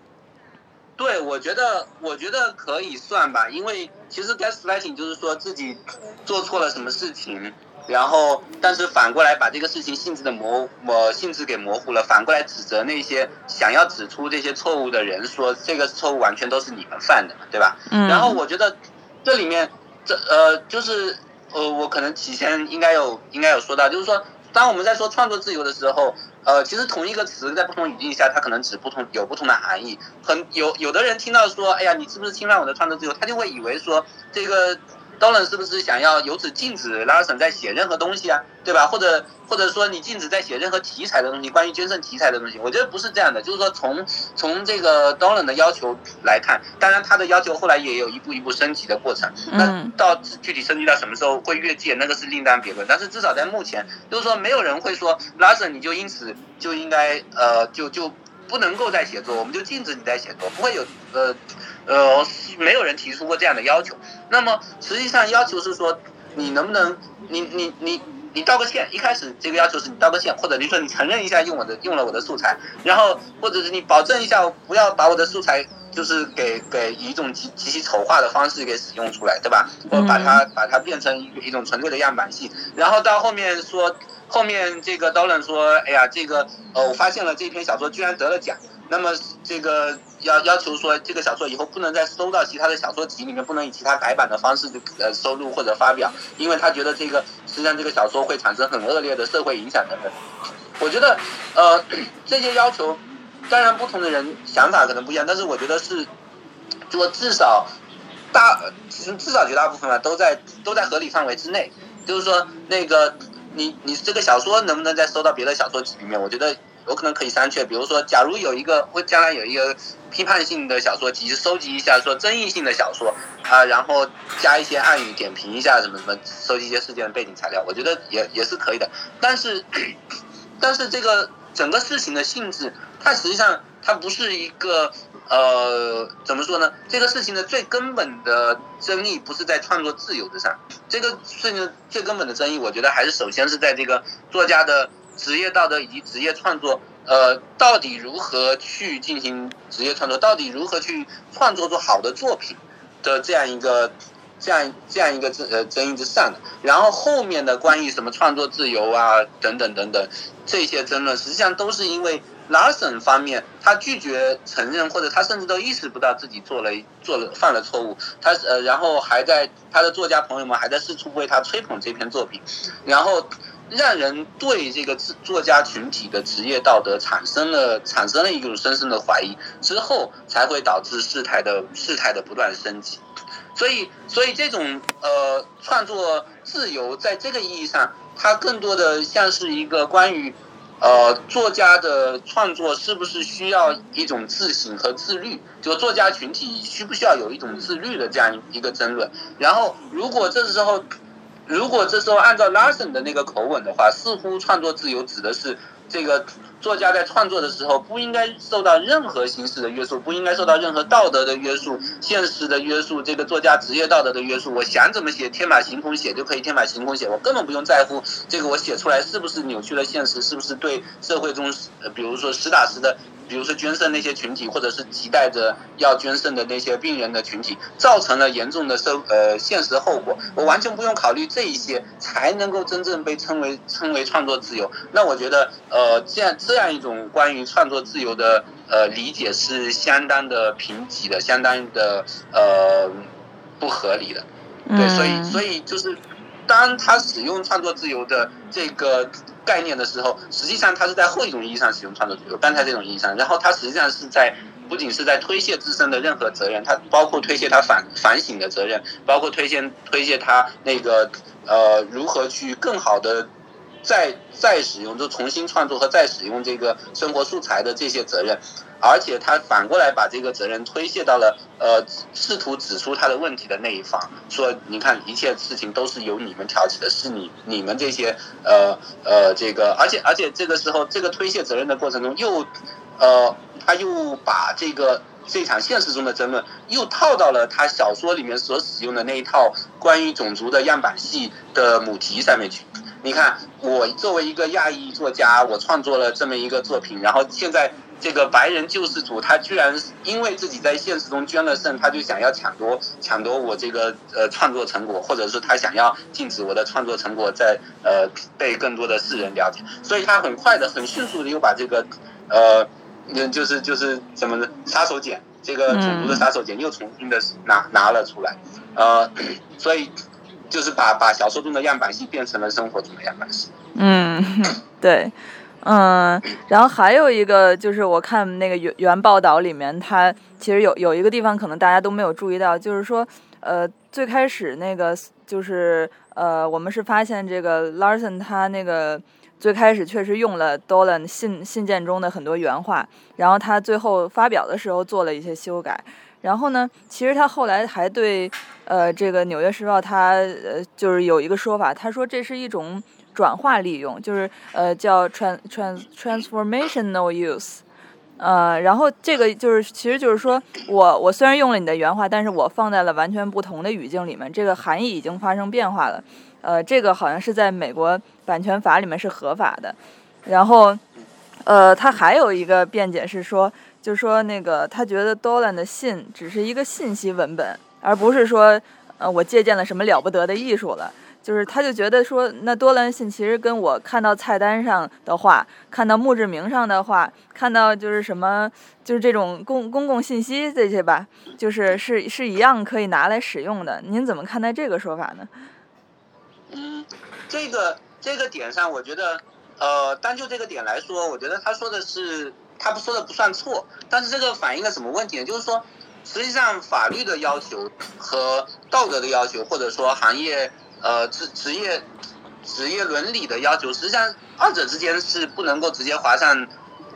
对，我觉得，我觉得可以算吧，因为其实 gaslighting 就是说自己做错了什么事情，然后但是反过来把这个事情性质的模模性质给模糊了，反过来指责那些想要指出这些错误的人，说这个错误完全都是你们犯的，对吧？嗯。然后我觉得这里面这呃就是呃我可能提前应该有应该有说到，就是说当我们在说创作自由的时候。呃，其实同一个词在不同语境下，它可能指不同有不同的含义。很有有的人听到说，哎呀，你是不是侵犯我的创作自由？他就会以为说这个。D o l a n 是不是想要由此禁止拉尔森在写任何东西啊？对吧？或者或者说你禁止在写任何题材的东西，关于捐赠题材的东西？我觉得不是这样的，就是说从从这个 d o l a n 的要求来看，当然他的要求后来也有一步一步升级的过程。那到具体升级到什么时候会越界，那个是另当别论。但是至少在目前，就是说没有人会说拉尔森你就因此就应该呃就就不能够再写作，我们就禁止你再写作，不会有呃呃没有人提出过这样的要求。那么实际上要求是说，你能不能你你你你道个歉？一开始这个要求是你道个歉，或者你说你承认一下用我的用了我的素材，然后或者是你保证一下不要把我的素材。就是给给以一种极极其丑化的方式给使用出来，对吧？或把它把它变成一一种纯粹的样板戏，然后到后面说，后面这个 Dolan 说，哎呀，这个呃，我发现了这篇小说居然得了奖，那么这个要要求说，这个小说以后不能再收到其他的小说集里面，不能以其他改版的方式呃收录或者发表，因为他觉得这个实际上这个小说会产生很恶劣的社会影响等等。我觉得呃这些要求。当然，不同的人想法可能不一样，但是我觉得是，就至少大，至少绝大部分吧，都在都在合理范围之内。就是说，那个你你这个小说能不能再收到别的小说集里面？我觉得有可能可以删去。比如说，假如有一个，会将来有一个批判性的小说集，收集一下说争议性的小说啊，然后加一些暗语点评一下什么什么，收集一些事件的背景材料，我觉得也也是可以的。但是，但是这个整个事情的性质。它实际上，它不是一个，呃，怎么说呢？这个事情的最根本的争议不是在创作自由之上，这个事情最根本的争议，我觉得还是首先是在这个作家的职业道德以及职业创作，呃，到底如何去进行职业创作，到底如何去创作出好的作品的这样一个，这样这样一个争呃争议之上的。然后后面的关于什么创作自由啊等等等等这些争论，实际上都是因为。Larson 方面，他拒绝承认，或者他甚至都意识不到自己做了做了犯了错误。他呃，然后还在他的作家朋友们还在四处为他吹捧这篇作品，然后让人对这个作家群体的职业道德产生了产生了一种深深的怀疑，之后才会导致事态的事态的不断升级。所以，所以这种呃创作自由，在这个意义上，它更多的像是一个关于。呃，作家的创作是不是需要一种自省和自律？就作家群体需不需要有一种自律的这样一个争论？然后，如果这时候，如果这时候按照 Larson 的那个口吻的话，似乎创作自由指的是这个作家在创作的时候不应该受到任何形式的约束，不应该受到任何道德的约束、现实的约束，这个作家职业道德的约束。我想怎么写，天马行空写就可以天马行空写，我根本不用在乎这个我写出来是不是扭曲了现实，是不是对社会中，比如说实打实的。比如说捐肾那些群体，或者是期待着要捐肾的那些病人的群体，造成了严重的社呃现实后果，我完全不用考虑这一些，才能够真正被称为称为创作自由。那我觉得呃这样这样一种关于创作自由的呃理解是相当的贫瘠的，相当的呃不合理的。对，所以所以就是当他使用创作自由的这个。概念的时候，实际上他是在后一种意义上使用创作自由，刚才这种意义上，然后他实际上是在不仅是在推卸自身的任何责任，他包括推卸他反反省的责任，包括推卸推卸他那个呃如何去更好的再再使用，就重新创作和再使用这个生活素材的这些责任。而且他反过来把这个责任推卸到了呃试图指出他的问题的那一方，说你看一切事情都是由你们挑起的，是你你们这些呃呃这个，而且而且这个时候这个推卸责任的过程中又呃他又把这个这场现实中的争论又套到了他小说里面所使用的那一套关于种族的样板戏的母题上面去。你看我作为一个亚裔作家，我创作了这么一个作品，然后现在。这个白人救世主，他居然因为自己在现实中捐了肾，他就想要抢夺抢夺我这个呃创作成果，或者是他想要禁止我的创作成果在呃被更多的世人了解，所以他很快的、很迅速的又把这个呃嗯就是就是什么呢杀手锏，这个种族的杀手锏又重新的拿拿了出来，呃，所以就是把把小说中的样板戏变成了生活中的样板戏。嗯，对。嗯，然后还有一个就是我看那个原原报道里面，它其实有有一个地方可能大家都没有注意到，就是说，呃，最开始那个就是呃，我们是发现这个 Larson 他那个最开始确实用了 Dolan 信信件中的很多原话，然后他最后发表的时候做了一些修改，然后呢，其实他后来还对呃这个纽约时报他呃就是有一个说法，他说这是一种。转化利用就是呃叫 trans trans transformational use，呃，然后这个就是，其实就是说我我虽然用了你的原话，但是我放在了完全不同的语境里面，这个含义已经发生变化了。呃，这个好像是在美国版权法里面是合法的。然后，呃，他还有一个辩解是说，就是说那个他觉得 Dolan 的信只是一个信息文本，而不是说呃我借鉴了什么了不得的艺术了。就是他就觉得说，那多兰信其实跟我看到菜单上的话，看到墓志铭上的话，看到就是什么，就是这种公公共信息这些吧，就是是是一样可以拿来使用的。您怎么看待这个说法呢？嗯，这个这个点上，我觉得，呃，单就这个点来说，我觉得他说的是他不说的不算错，但是这个反映了什么问题呢？就是说，实际上法律的要求和道德的要求，或者说行业。呃，职职业职业伦理的要求，实际上二者之间是不能够直接划上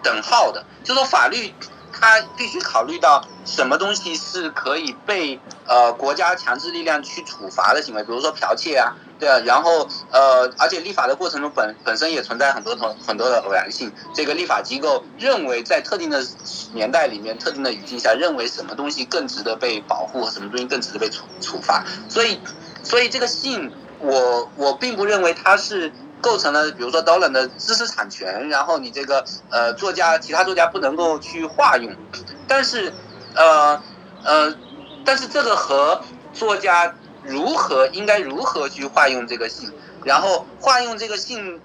等号的。就说法律，它必须考虑到什么东西是可以被呃国家强制力量去处罚的行为，比如说剽窃啊，对啊。然后呃，而且立法的过程中本本身也存在很多很很多的偶然性。这个立法机构认为在特定的年代里面、特定的语境下，认为什么东西更值得被保护，什么东西更值得被处处罚，所以。所以这个信，我我并不认为它是构成了，比如说 Dolan 的知识产权，然后你这个呃作家其他作家不能够去化用，但是呃呃，但是这个和作家如何应该如何去化用这个信，然后化用这个信，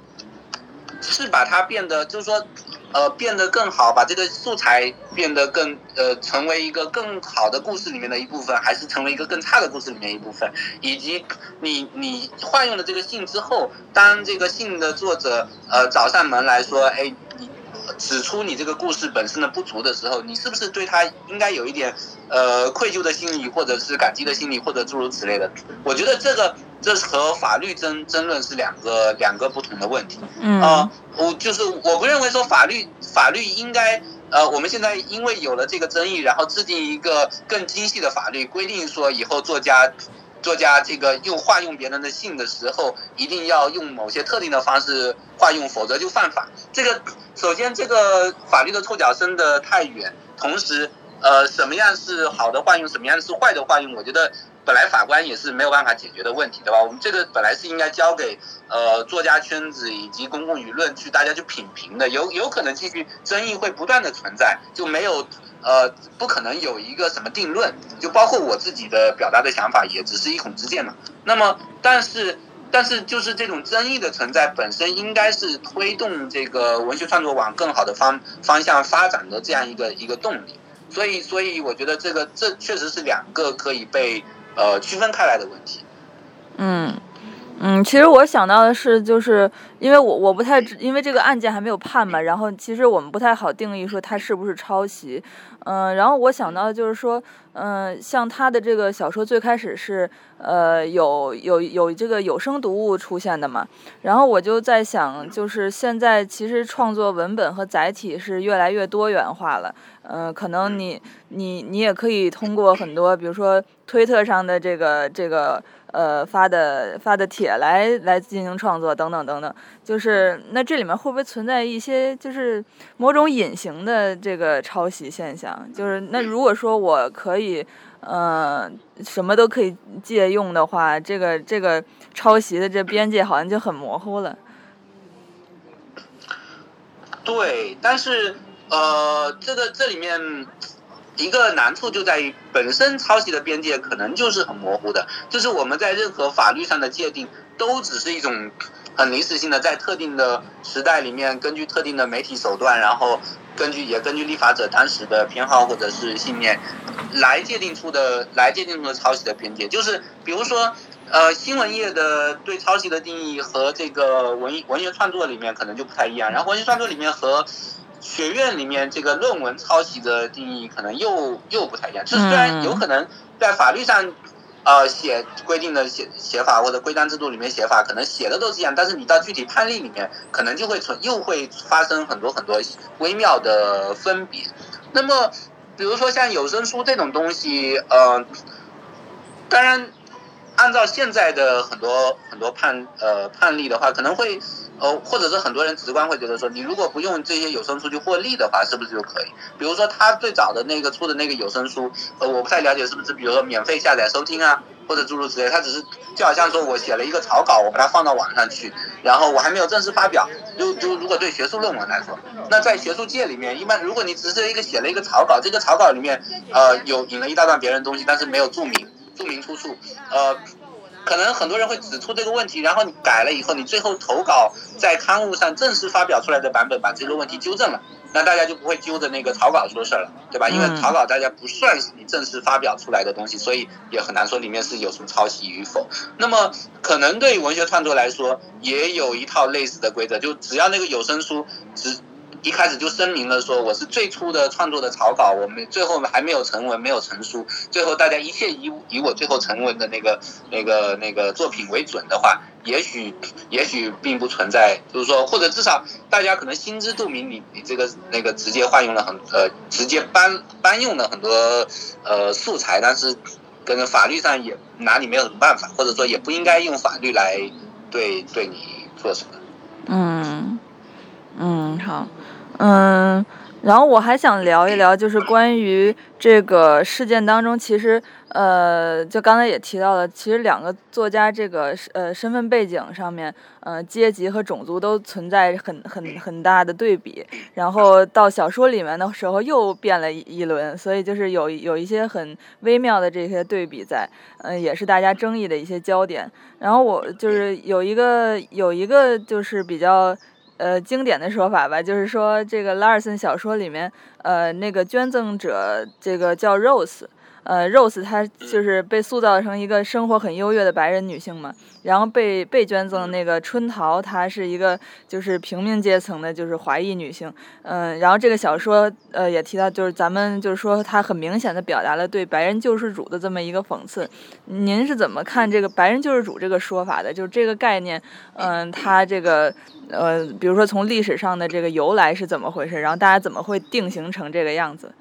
是把它变得就是说。呃，变得更好，把这个素材变得更呃，成为一个更好的故事里面的一部分，还是成为一个更差的故事里面一部分？以及你你化用了这个信之后，当这个信的作者呃找上门来说，哎，你指出你这个故事本身的不足的时候，你是不是对他应该有一点呃愧疚的心理，或者是感激的心理，或者诸如此类的？我觉得这个。这和法律争争论是两个两个不同的问题。嗯啊，我就是我不认为说法律法律应该呃，我们现在因为有了这个争议，然后制定一个更精细的法律规定，说以后作家作家这个用化用别人的姓的时候，一定要用某些特定的方式化用，否则就犯法。这个首先这个法律的触角伸得太远，同时呃，什么样是好的化用，什么样是坏的化用，我觉得。本来法官也是没有办法解决的问题，对吧？我们这个本来是应该交给呃作家圈子以及公共舆论去大家去品评的，有有可能继续争议会不断的存在，就没有呃不可能有一个什么定论，就包括我自己的表达的想法也只是一孔之见嘛。那么，但是但是就是这种争议的存在本身应该是推动这个文学创作往更好的方方向发展的这样一个一个动力。所以所以我觉得这个这确实是两个可以被。呃，区分开来的问题。嗯嗯，其实我想到的是，就是因为我我不太，因为这个案件还没有判嘛，然后其实我们不太好定义说它是不是抄袭。嗯，然后我想到的就是说，嗯，像他的这个小说最开始是呃有有有这个有声读物出现的嘛，然后我就在想，就是现在其实创作文本和载体是越来越多元化了。嗯，可能你你你也可以通过很多，比如说推特上的这个这个呃发的发的帖来来进行创作等等等等，就是那这里面会不会存在一些就是某种隐形的这个抄袭现象？就是那如果说我可以呃什么都可以借用的话，这个这个抄袭的这边界好像就很模糊了。对，但是。呃，这个这里面一个难处就在于，本身抄袭的边界可能就是很模糊的，就是我们在任何法律上的界定，都只是一种很临时性的，在特定的时代里面，根据特定的媒体手段，然后根据也根据立法者当时的偏好或者是信念，来界定出的，来界定出的抄袭的边界，就是比如说，呃，新闻业的对抄袭的定义和这个文艺文学创作里面可能就不太一样，然后文学创作里面和学院里面这个论文抄袭的定义可能又又不太一样，就是虽然有可能在法律上，呃写规定的写写法或者规章制度里面写法可能写的都是一样，但是你到具体判例里面可能就会存又会发生很多很多微妙的分别。那么比如说像有声书这种东西，呃，当然按照现在的很多很多判呃判例的话，可能会呃或者是很多人直观会觉得说，你如果不用这些有声书去获利的话，是不是就可以？比如说他最早的那个出的那个有声书，呃，我不太了解是不是，比如说免费下载收听啊。或者诸如此类，他只是就好像说我写了一个草稿，我把它放到网上去，然后我还没有正式发表。就就如果对学术论文来说，那在学术界里面，一般如果你只是一个写了一个草稿，这个草稿里面呃有引了一大段别人东西，但是没有注明注明出处，呃，可能很多人会指出这个问题，然后你改了以后，你最后投稿在刊物上正式发表出来的版本把这个问题纠正了。那大家就不会揪着那个草稿说事儿了，对吧？因为草稿大家不算是你正式发表出来的东西，所以也很难说里面是有什么抄袭与否。那么可能对于文学创作来说，也有一套类似的规则，就只要那个有声书只。一开始就声明了说我是最初的创作的草稿，我们最后还没有成文，没有成书，最后大家一切以以我最后成文的那个那个那个作品为准的话，也许也许并不存在，就是说或者至少大家可能心知肚明，你你这个那个直接换用了很呃直接搬搬用了很多呃素材，但是跟法律上也拿你没有什么办法，或者说也不应该用法律来对对你做什么。嗯嗯好。嗯，然后我还想聊一聊，就是关于这个事件当中，其实呃，就刚才也提到了，其实两个作家这个呃身份背景上面，呃阶级和种族都存在很很很大的对比，然后到小说里面的时候又变了一轮，所以就是有有一些很微妙的这些对比在，嗯，也是大家争议的一些焦点。然后我就是有一个有一个就是比较。呃，经典的说法吧，就是说这个拉尔森小说里面，呃，那个捐赠者这个叫 Rose。呃，Rose 她就是被塑造成一个生活很优越的白人女性嘛，然后被被捐赠那个春桃，她是一个就是平民阶层的，就是华裔女性。嗯，然后这个小说呃也提到，就是咱们就是说，她很明显的表达了对白人救世主的这么一个讽刺。您是怎么看这个白人救世主这个说法的？就是这个概念，嗯，它这个呃，比如说从历史上的这个由来是怎么回事？然后大家怎么会定型成这个样子？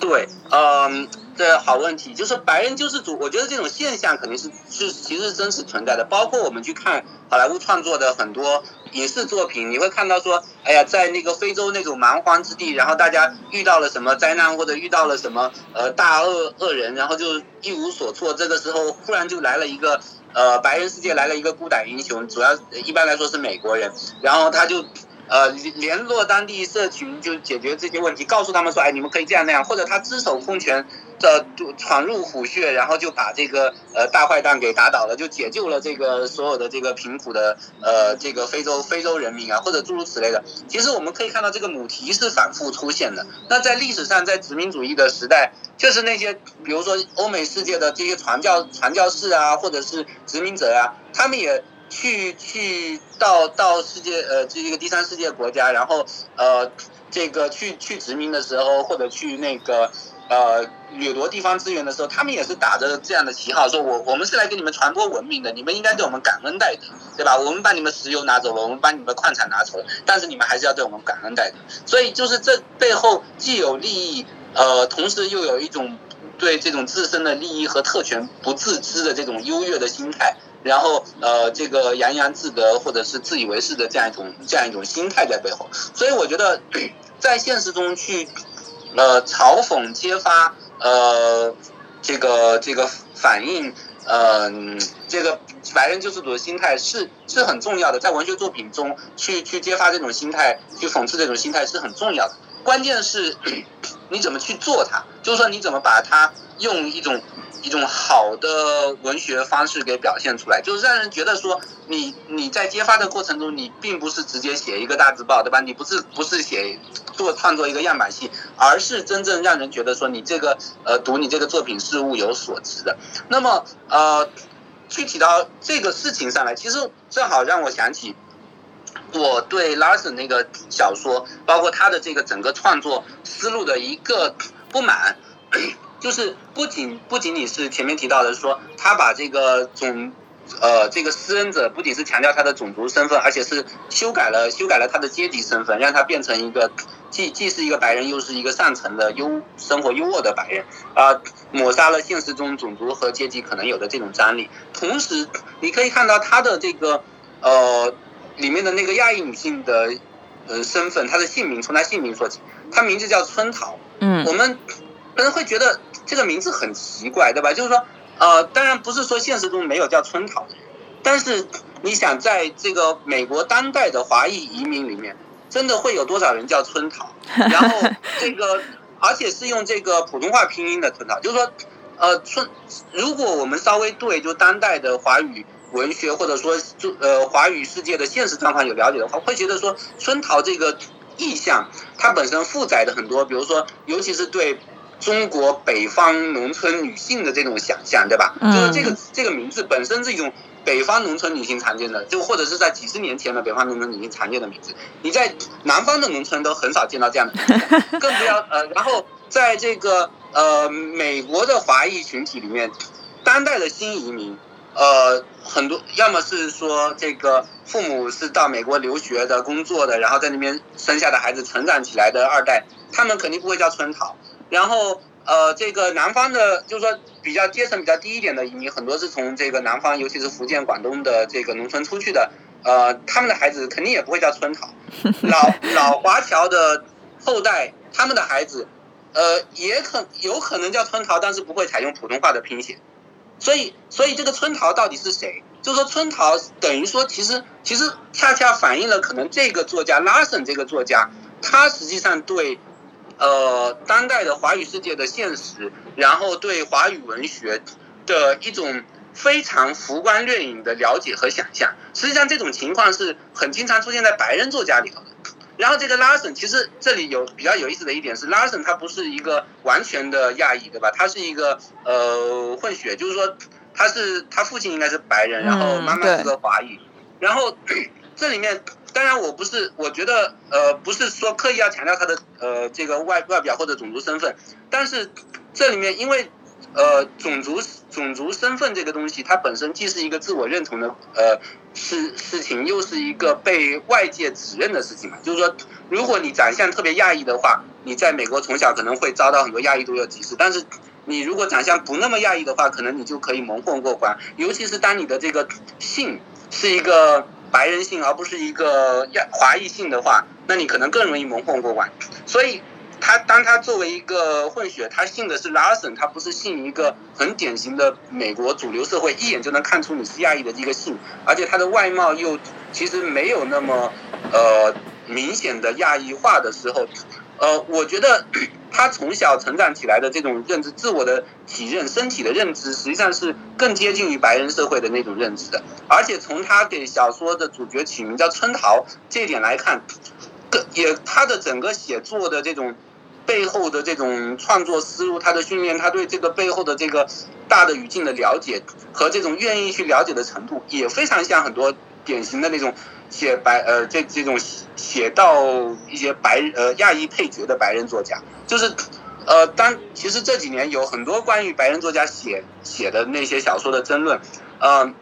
对，嗯，这好问题，就是白人救世主，我觉得这种现象肯定是是其实是真实存在的。包括我们去看好莱坞创作的很多影视作品，你会看到说，哎呀，在那个非洲那种蛮荒之地，然后大家遇到了什么灾难或者遇到了什么呃大恶恶人，然后就一无所措，这个时候忽然就来了一个呃白人世界来了一个孤胆英雄，主要一般来说是美国人，然后他就。呃，联络当地社群就解决这些问题，告诉他们说，哎，你们可以这样那样，或者他只手空拳，这闯入虎穴，然后就把这个呃大坏蛋给打倒了，就解救了这个所有的这个贫苦的呃这个非洲非洲人民啊，或者诸如此类的。其实我们可以看到这个母题是反复出现的。那在历史上，在殖民主义的时代，就是那些比如说欧美世界的这些传教传教士啊，或者是殖民者啊，他们也。去去到到世界呃这一个第三世界国家，然后呃这个去去殖民的时候，或者去那个呃掠夺地方资源的时候，他们也是打着这样的旗号，说我我们是来给你们传播文明的，你们应该对我们感恩戴德，对吧？我们把你们石油拿走了，我们把你们的矿产拿走了，但是你们还是要对我们感恩戴德。所以就是这背后既有利益，呃，同时又有一种对这种自身的利益和特权不自知的这种优越的心态。然后，呃，这个洋洋自得或者是自以为是的这样一种这样一种心态在背后，所以我觉得，在现实中去，呃，嘲讽揭发，呃，这个这个反映，嗯，这个白人救世主的心态是是很重要的，在文学作品中去去揭发这种心态，去讽刺这种心态是很重要的。关键是 你怎么去做它，就是说你怎么把它用一种。一种好的文学方式给表现出来，就是让人觉得说你你在揭发的过程中，你并不是直接写一个大字报，对吧？你不是不是写做创作一个样板戏，而是真正让人觉得说你这个呃读你这个作品是物有所值的。那么呃具体到这个事情上来，其实正好让我想起我对 Larson 那个小说，包括他的这个整个创作思路的一个不满。就是不仅不仅仅是前面提到的说他把这个种呃，这个施恩者不仅是强调他的种族身份，而且是修改了修改了他的阶级身份，让他变成一个既既是一个白人，又是一个上层的优生活优渥的白人啊，抹杀了现实中种族和阶级可能有的这种张力。同时，你可以看到他的这个呃里面的那个亚裔女性的呃身份，她的姓名从她姓名说起，她名字叫春桃。嗯我们可能会觉得这个名字很奇怪，对吧？就是说，呃，当然不是说现实中没有叫春桃的人，但是你想在这个美国当代的华裔移民里面，真的会有多少人叫春桃？然后这个，而且是用这个普通话拼音的春桃，就是说，呃，春，如果我们稍微对就当代的华语文学或者说就呃华语世界的现实状况有了解的话，会觉得说春桃这个意象，它本身负载的很多，比如说，尤其是对中国北方农村女性的这种想象，对吧？嗯就是这个这个名字本身是一种北方农村女性常见的，就或者是在几十年前的北方农村女性常见的名字，你在南方的农村都很少见到这样的名字，更不要呃，然后在这个呃美国的华裔群体里面，当代的新移民。呃，很多要么是说这个父母是到美国留学的、工作的，然后在那边生下的孩子成长起来的二代，他们肯定不会叫春桃。然后呃，这个南方的，就是说比较阶层比较低一点的移民，很多是从这个南方，尤其是福建、广东的这个农村出去的，呃，他们的孩子肯定也不会叫春桃。老老华侨的后代，他们的孩子，呃，也可有可能叫春桃，但是不会采用普通话的拼写。所以，所以这个春桃到底是谁？就是说，春桃等于说，其实其实恰恰反映了可能这个作家拉森这个作家，他实际上对，呃，当代的华语世界的现实，然后对华语文学的一种非常浮光掠影的了解和想象。实际上，这种情况是很经常出现在白人作家里头的。然后这个拉森，其实这里有比较有意思的一点是，拉森他不是一个完全的亚裔，对吧？他是一个呃混血，就是说他是他父亲应该是白人，然后妈妈是个华裔。然后 这里面当然我不是，我觉得呃不是说刻意要强调他的呃这个外外表或者种族身份，但是这里面因为呃种族种族身份这个东西，它本身既是一个自我认同的呃。事事情又是一个被外界指认的事情嘛，就是说，如果你长相特别亚裔的话，你在美国从小可能会遭到很多亚裔都有歧视，但是你如果长相不那么亚裔的话，可能你就可以蒙混过关，尤其是当你的这个姓是一个白人性而不是一个亚华裔性的话，那你可能更容易蒙混过关，所以。他当他作为一个混血，他信的是拉森，他不是信一个很典型的美国主流社会一眼就能看出你是亚裔的一个姓，而且他的外貌又其实没有那么呃明显的亚裔化的时候，呃，我觉得 他从小成长起来的这种认知、自我的体认、身体的认知，实际上是更接近于白人社会的那种认知的。而且从他给小说的主角起名叫春桃这一点来看，更也他的整个写作的这种。背后的这种创作思路，他的训练，他对这个背后的这个大的语境的了解和这种愿意去了解的程度，也非常像很多典型的那种写白呃这这种写到一些白呃亚裔配角的白人作家，就是呃当其实这几年有很多关于白人作家写写的那些小说的争论，呃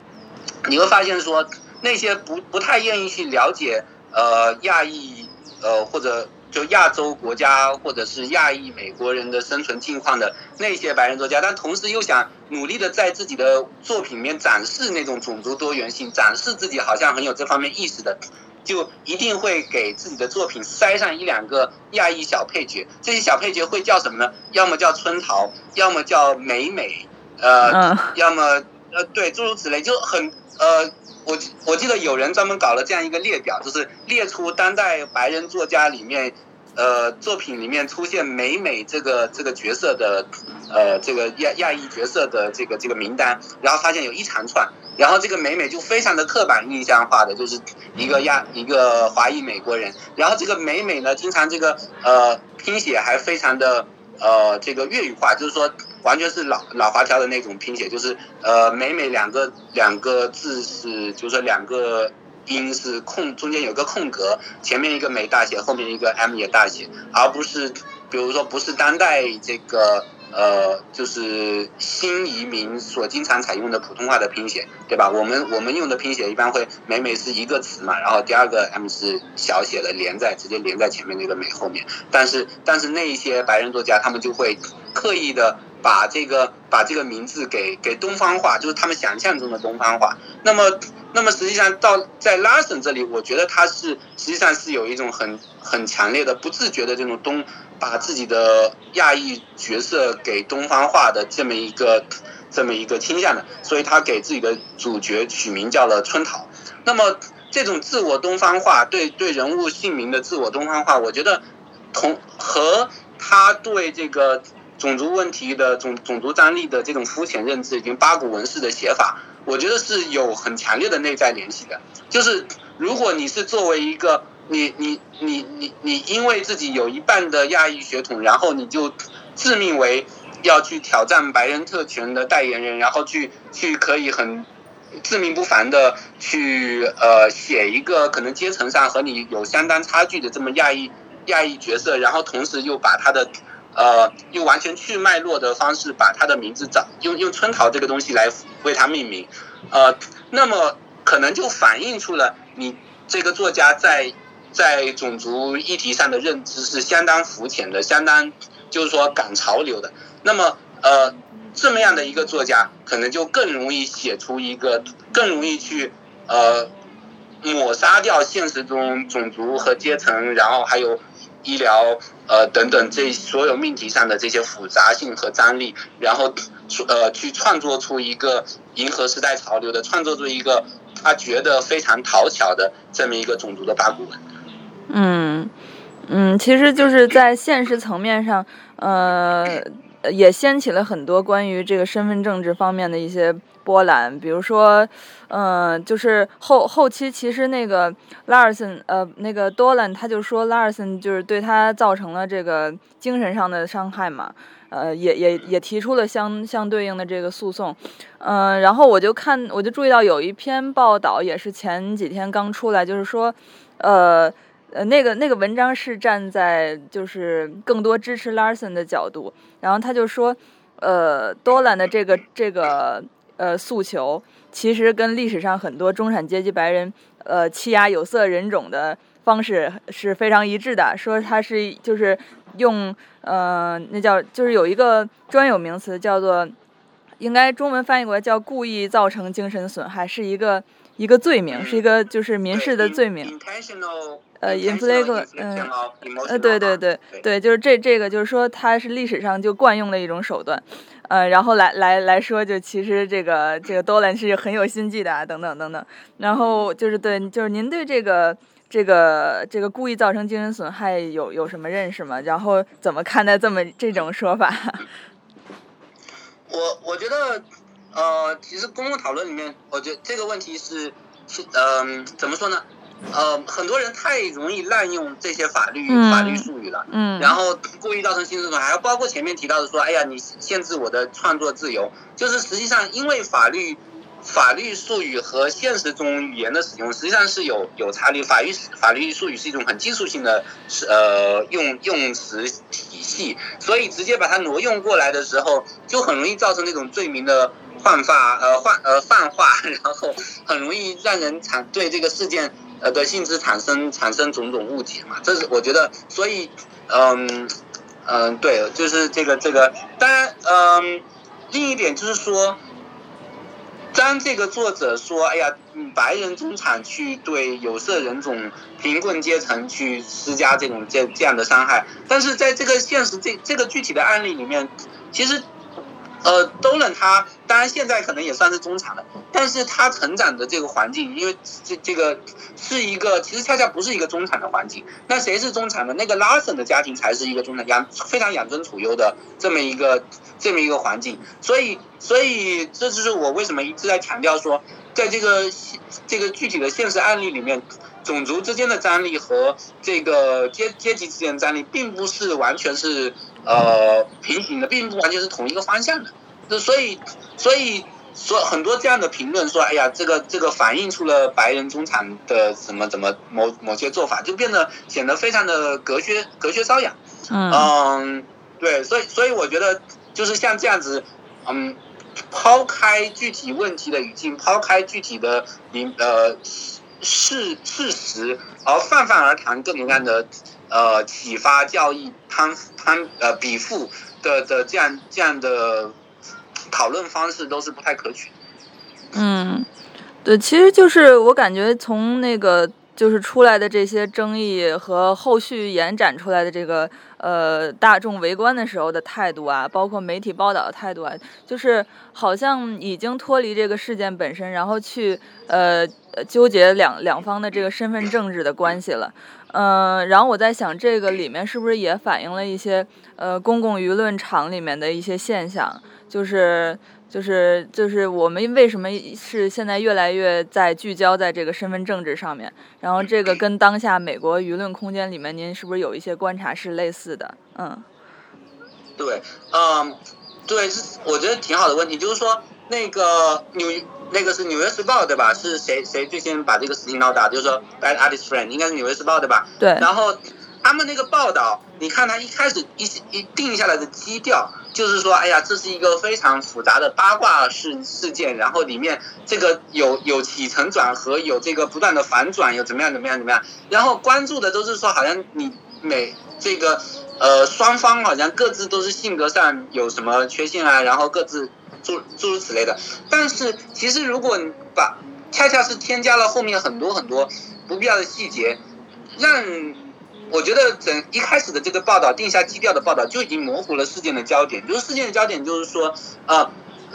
你会发现说那些不不太愿意去了解呃亚裔呃或者。就亚洲国家或者是亚裔美国人的生存境况的那些白人作家，但同时又想努力的在自己的作品里面展示那种种族多元性，展示自己好像很有这方面意识的，就一定会给自己的作品塞上一两个亚裔小配角。这些小配角会叫什么呢？要么叫春桃，要么叫美美，呃，要么呃，对，诸如此类，就很呃。我我记得有人专门搞了这样一个列表，就是列出当代白人作家里面，呃，作品里面出现美美这个这个角色的，呃，这个亚亚裔角色的这个这个名单，然后发现有一长串，然后这个美美就非常的刻板印象化的，就是一个亚一个华裔美国人，然后这个美美呢，经常这个呃拼写还非常的呃这个粤语话，就是说。完全是老老华侨的那种拼写，就是呃，每每两个两个字是，就是说两个音是空，中间有个空格，前面一个美大写，后面一个 M 也大写，而不是比如说不是当代这个呃，就是新移民所经常采用的普通话的拼写，对吧？我们我们用的拼写一般会每每是一个词嘛，然后第二个 M 是小写的，连在直接连在前面那个美后面。但是但是那一些白人作家他们就会刻意的把这个把这个名字给给东方化，就是他们想象中的东方化。那么那么实际上到在拉森这里，我觉得他是实际上是有一种很很强烈的不自觉的这种东。把自己的亚裔角色给东方化的这么一个这么一个倾向的，所以他给自己的主角取名叫了春桃。那么这种自我东方化，对对人物姓名的自我东方化，我觉得同和他对这个种族问题的种种族张力的这种肤浅认知，以及八股文式的写法，我觉得是有很强烈的内在联系的。就是如果你是作为一个你你你你你因为自己有一半的亚裔血统，然后你就自命为要去挑战白人特权的代言人，然后去去可以很自命不凡的去呃写一个可能阶层上和你有相当差距的这么亚裔亚裔角色，然后同时又把他的呃用完全去脉络的方式把他的名字找用用春桃这个东西来为他命名，呃，那么可能就反映出了你这个作家在。在种族议题上的认知是相当肤浅的，相当就是说赶潮流的。那么，呃，这么样的一个作家，可能就更容易写出一个，更容易去呃抹杀掉现实中种族和阶层，然后还有医疗呃等等这所有命题上的这些复杂性和张力，然后呃去创作出一个迎合时代潮流的，创作出一个他觉得非常讨巧的这么一个种族的八股文。嗯，嗯，其实就是在现实层面上，呃，也掀起了很多关于这个身份政治方面的一些波澜。比如说，嗯，就是后后期其实那个拉尔森，呃，那个多兰他就说拉尔森就是对他造成了这个精神上的伤害嘛，呃，也也也提出了相相对应的这个诉讼。嗯，然后我就看，我就注意到有一篇报道也是前几天刚出来，就是说，呃。呃，那个那个文章是站在就是更多支持 Larson 的角度，然后他就说，呃，多兰的这个这个呃诉求，其实跟历史上很多中产阶级白人呃欺压有色人种的方式是非常一致的。说他是就是用呃那叫就是有一个专有名词叫做，应该中文翻译过来叫故意造成精神损害，是一个一个罪名，是一个就是民事的罪名。呃，inflict，嗯，呃，对对对对，就是这这个，就是说它是历史上就惯用的一种手段，呃，然后来来来说，就其实这个这个多兰是很有心计的啊，等等等等，然后就是对，就是您对这个这个这个故意造成精神损害有有什么认识吗？然后怎么看待这么这种说法？我我觉得，呃，其实公共讨论里面，我觉得这个问题是，嗯，怎么说呢？呃，很多人太容易滥用这些法律法律术语了，嗯，然后故意造成精神损害，还包括前面提到的说，哎呀，你限制我的创作自由，就是实际上因为法律法律术语和现实中语言的使用实际上是有有差异，法律法律术语是一种很技术性的呃用用词体系，所以直接把它挪用过来的时候，就很容易造成那种罪名的泛化呃泛呃泛化，然后很容易让人产对这个事件。呃的性质产生产生种种误解嘛，这是我觉得，所以，嗯，嗯，对，就是这个这个，当然，嗯，另一点就是说，当这个作者说，哎呀，白人中产去对有色人种、贫困阶层去施加这种这这样的伤害，但是在这个现实这这个具体的案例里面，其实。呃，，Doon 他当然现在可能也算是中产了，但是他成长的这个环境，因为这这个是一个其实恰恰不是一个中产的环境。那谁是中产呢？那个拉森的家庭才是一个中产，养非常养尊处优的这么一个这么一个环境。所以，所以这就是我为什么一直在强调说，在这个这个具体的现实案例里面，种族之间的张力和这个阶阶级之间的张力，并不是完全是。呃，平行的，并不完全是同一个方向的，就所以，所以说很多这样的评论说，哎呀，这个这个反映出了白人中产的什么怎么某某些做法，就变得显得非常的隔靴隔靴搔痒。嗯，对，所以所以我觉得就是像这样子，嗯，抛开具体问题的语境，抛开具体的明呃事事实，而泛泛而谈各种各样的呃启发、教育、攀攀呃比富的的这样这样的讨论方式，都是不太可取。嗯，对，其实就是我感觉从那个。就是出来的这些争议和后续延展出来的这个呃大众围观的时候的态度啊，包括媒体报道的态度啊，就是好像已经脱离这个事件本身，然后去呃纠结两两方的这个身份政治的关系了。嗯，然后我在想，这个里面是不是也反映了一些呃公共舆论场里面的一些现象，就是。就是就是我们为什么是现在越来越在聚焦在这个身份政治上面？然后这个跟当下美国舆论空间里面，您是不是有一些观察是类似的？嗯，对，嗯，对，是我觉得挺好的问题，就是说那个纽那个是《纽约时报》对吧？是谁谁最先把这个事情闹大？就是说 Bad Artist Friend 应该是《纽约时报》对吧？对。然后他们那个报道，你看他一开始一一定下来的基调。就是说，哎呀，这是一个非常复杂的八卦事事件，然后里面这个有有起承转合，有这个不断的反转，有怎么样怎么样怎么样，然后关注的都是说，好像你每这个呃双方好像各自都是性格上有什么缺陷啊，然后各自诸诸如此类的。但是其实如果你把恰恰是添加了后面很多很多不必要的细节，让。我觉得整一开始的这个报道定下基调的报道就已经模糊了事件的焦点，就是事件的焦点就是说，啊，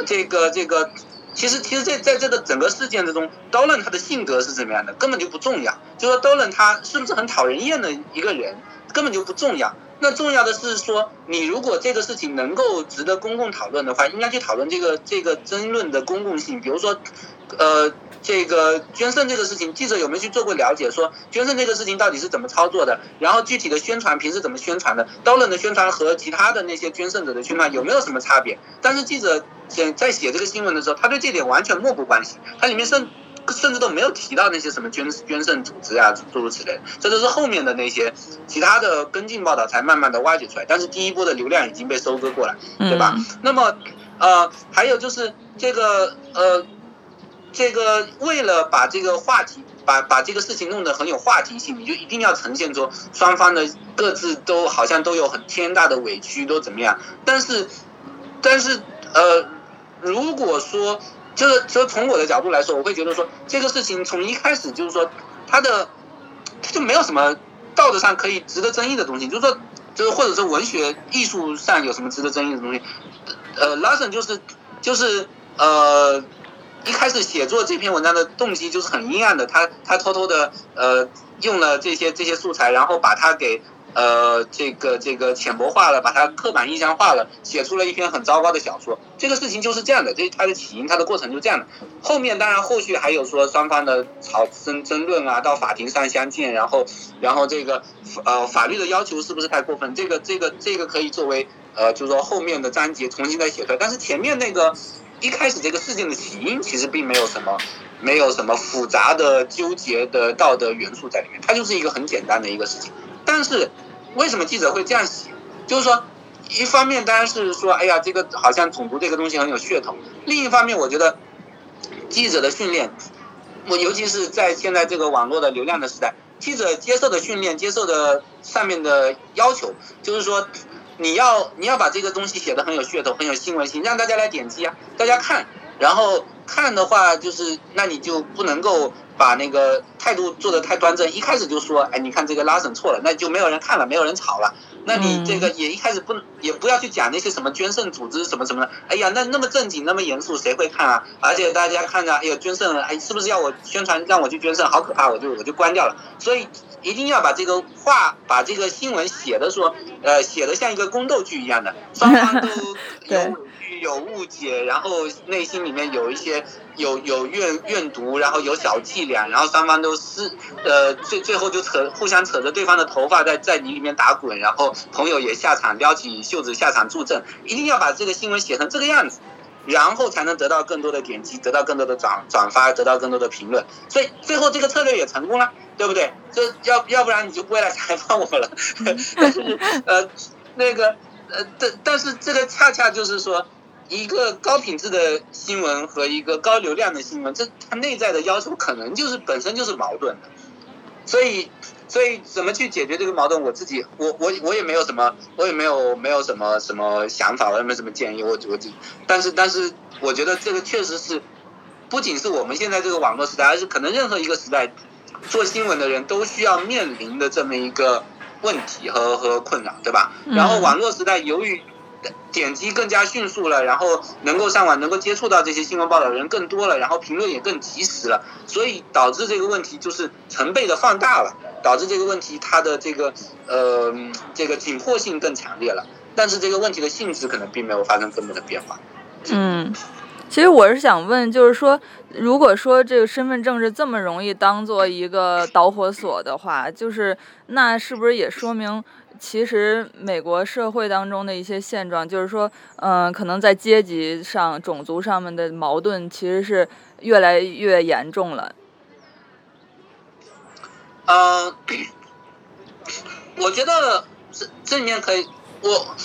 这个这个，其实其实，在在这个整个事件之中，Dolan 他的性格是怎么样的根本就不重要，就说 Dolan 他是不是很讨人厌的一个人根本就不重要，那重要的是说，你如果这个事情能够值得公共讨论的话，应该去讨论这个这个争论的公共性，比如说，呃。这个捐肾这个事情，记者有没有去做过了解？说捐肾这个事情到底是怎么操作的？然后具体的宣传平时怎么宣传的？刀刃的宣传和其他的那些捐肾者的宣传有没有什么差别？但是记者写在写这个新闻的时候，他对这点完全漠不关心，他里面甚甚至都没有提到那些什么捐捐赠组织啊，诸如此类。这都是后面的那些其他的跟进报道才慢慢的挖掘出来。但是第一波的流量已经被收割过来，对吧？那么呃，还有就是这个呃。这个为了把这个话题，把把这个事情弄得很有话题性，你就一定要呈现出双方的各自都好像都有很天大的委屈，都怎么样？但是，但是呃，如果说就是说从我的角度来说，我会觉得说这个事情从一开始就是说他的他就没有什么道德上可以值得争议的东西，就是说就是或者说文学艺术上有什么值得争议的东西？呃，拉森就是就是呃。一开始写作这篇文章的动机就是很阴暗的，他他偷偷的呃用了这些这些素材，然后把它给呃这个这个浅薄化了，把它刻板印象化了，写出了一篇很糟糕的小说。这个事情就是这样的，这它的起因，它的过程就这样的。后面当然后续还有说双方的吵争争论啊，到法庭上相见，然后然后这个呃法律的要求是不是太过分？这个这个这个可以作为呃就是说后面的章节重新再写出来，但是前面那个。一开始这个事件的起因其实并没有什么，没有什么复杂的纠结的道德元素在里面，它就是一个很简单的一个事情。但是为什么记者会这样写？就是说，一方面当然是说，哎呀，这个好像种族这个东西很有噱头；另一方面，我觉得记者的训练，我尤其是在现在这个网络的流量的时代，记者接受的训练、接受的上面的要求，就是说。你要你要把这个东西写的很有噱头，很有新闻性，让大家来点击啊，大家看，然后看的话就是，那你就不能够把那个态度做的太端正，一开始就说，哎，你看这个拉审错了，那就没有人看了，没有人吵了。那你这个也一开始不也不要去讲那些什么捐肾组织什么什么的，哎呀，那那么正经那么严肃，谁会看啊？而且大家看着，哎呦捐肾，哎，是不是要我宣传让我去捐肾？好可怕，我就我就关掉了。所以一定要把这个话，把这个新闻写的说，呃，写的像一个宫斗剧一样的，双方都 有。有误解，然后内心里面有一些有有怨怨毒，然后有小伎俩，然后双方都是呃最最后就扯互相扯着对方的头发在在泥里面打滚，然后朋友也下场撩起袖子下场助阵，一定要把这个新闻写成这个样子，然后才能得到更多的点击，得到更多的转转发，得到更多的评论，所以最后这个策略也成功了，对不对？这要要不然你就不会来采访我了，但是呃那个。呃，但但是这个恰恰就是说，一个高品质的新闻和一个高流量的新闻，这它内在的要求可能就是本身就是矛盾的，所以。所以怎么去解决这个矛盾？我自己，我我我也没有什么，我也没有没有什么什么想法，我也没有什么建议。我我就，但是但是，我觉得这个确实是，不仅是我们现在这个网络时代，而是可能任何一个时代，做新闻的人都需要面临的这么一个问题和和困扰，对吧？然后网络时代由于。点击更加迅速了，然后能够上网、能够接触到这些新闻报道的人更多了，然后评论也更及时了，所以导致这个问题就是成倍的放大了，导致这个问题它的这个呃这个紧迫性更强烈了，但是这个问题的性质可能并没有发生根本的变化。嗯，其实我是想问，就是说，如果说这个身份证是这么容易当做一个导火索的话，就是那是不是也说明？其实美国社会当中的一些现状，就是说，嗯，可能在阶级上、种族上面的矛盾，其实是越来越严重了。嗯，我觉得这这里面可以，我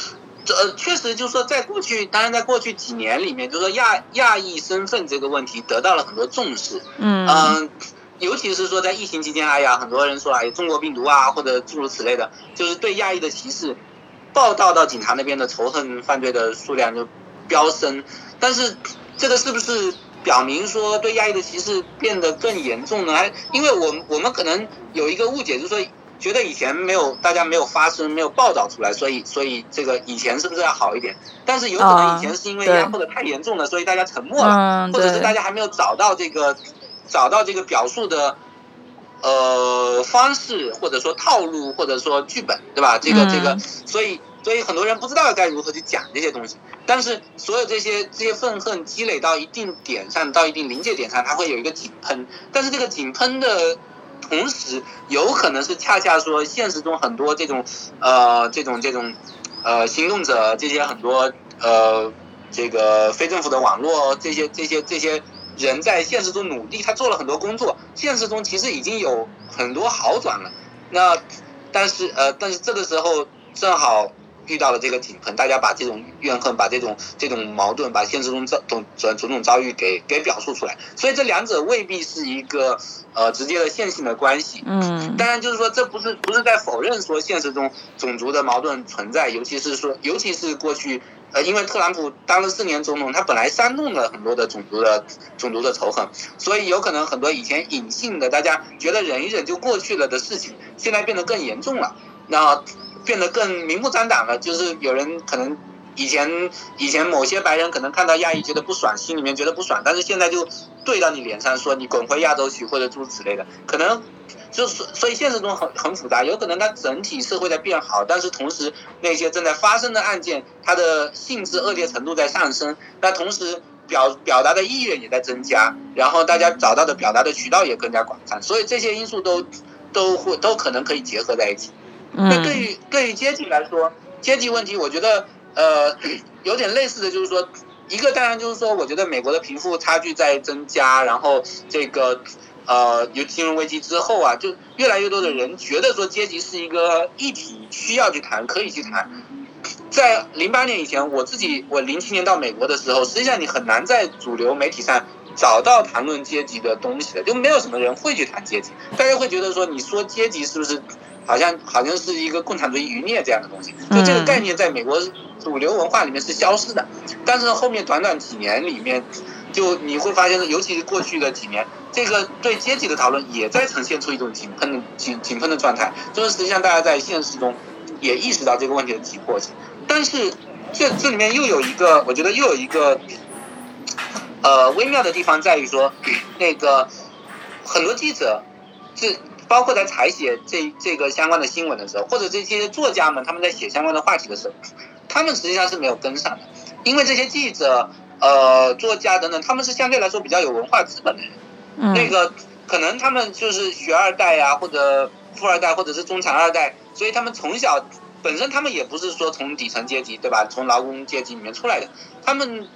这呃确实就是说，在过去，当然在过去几年里面，就是说亚亚裔身份这个问题得到了很多重视。嗯。尤其是说在疫情期间，哎呀，很多人说哎，中国病毒啊，或者诸如此类的，就是对亚裔的歧视，报道到警察那边的仇恨犯罪的数量就飙升。但是这个是不是表明说对亚裔的歧视变得更严重呢？还因为我我们可能有一个误解，就是说觉得以前没有大家没有发声，没有报道出来，所以所以这个以前是不是要好一点？但是有可能以前是因为压迫的太严重了，所以大家沉默了，或者是大家还没有找到这个。找到这个表述的，呃方式，或者说套路，或者说剧本，对吧？这个这个，所以所以很多人不知道该如何去讲这些东西。但是所有这些这些愤恨积累到一定点上，到一定临界点上，它会有一个井喷。但是这个井喷的同时，有可能是恰恰说现实中很多这种呃这种这种呃行动者，这些很多呃这个非政府的网络，这些这些这些。人在现实中努力，他做了很多工作，现实中其实已经有很多好转了。那，但是呃，但是这个时候正好遇到了这个井喷，大家把这种怨恨、把这种这种矛盾、把现实中这种种种种遭遇给给表述出来。所以这两者未必是一个呃直接的线性的关系。嗯。当然，就是说这不是不是在否认说现实中种族的矛盾存在，尤其是说，尤其是过去。呃，因为特朗普当了四年总统，他本来煽动了很多的种族的种族的仇恨，所以有可能很多以前隐性的大家觉得忍一忍就过去了的事情，现在变得更严重了，那变得更明目张胆了。就是有人可能以前以前某些白人可能看到亚裔觉得不爽，心里面觉得不爽，但是现在就对到你脸上说你滚回亚洲去或者诸如此类的，可能。就是，所以现实中很很复杂，有可能它整体社会在变好，但是同时那些正在发生的案件，它的性质恶劣程度在上升，那同时表表达的意愿也在增加，然后大家找到的表达的渠道也更加广泛，所以这些因素都都会都可能可以结合在一起。那对于对于阶级来说，阶级问题，我觉得呃 有点类似的就是说，一个当然就是说，我觉得美国的贫富差距在增加，然后这个。呃，有金融危机之后啊，就越来越多的人觉得说阶级是一个议题，需要去谈，可以去谈。在零八年以前，我自己我零七年到美国的时候，实际上你很难在主流媒体上找到谈论阶级的东西的，就没有什么人会去谈阶级。大家会觉得说，你说阶级是不是好像好像是一个共产主义余孽这样的东西？就这个概念在美国主流文化里面是消失的。但是后面短短几年里面。就你会发现，尤其是过去的几年，这个对阶级的讨论也在呈现出一种井喷井井喷的状态。就是实际上大家在现实中也意识到这个问题的急迫性。但是这这里面又有一个，我觉得又有一个呃微妙的地方在于说，那个很多记者，这包括在采写这这个相关的新闻的时候，或者这些作家们他们在写相关的话题的时候，他们实际上是没有跟上的，因为这些记者。呃，作家等等，他们是相对来说比较有文化资本的人，那个可能他们就是学二代呀，或者富二代，或者是中产二代，所以他们从小本身他们也不是说从底层阶级，对吧？从劳工阶级里面出来的，他们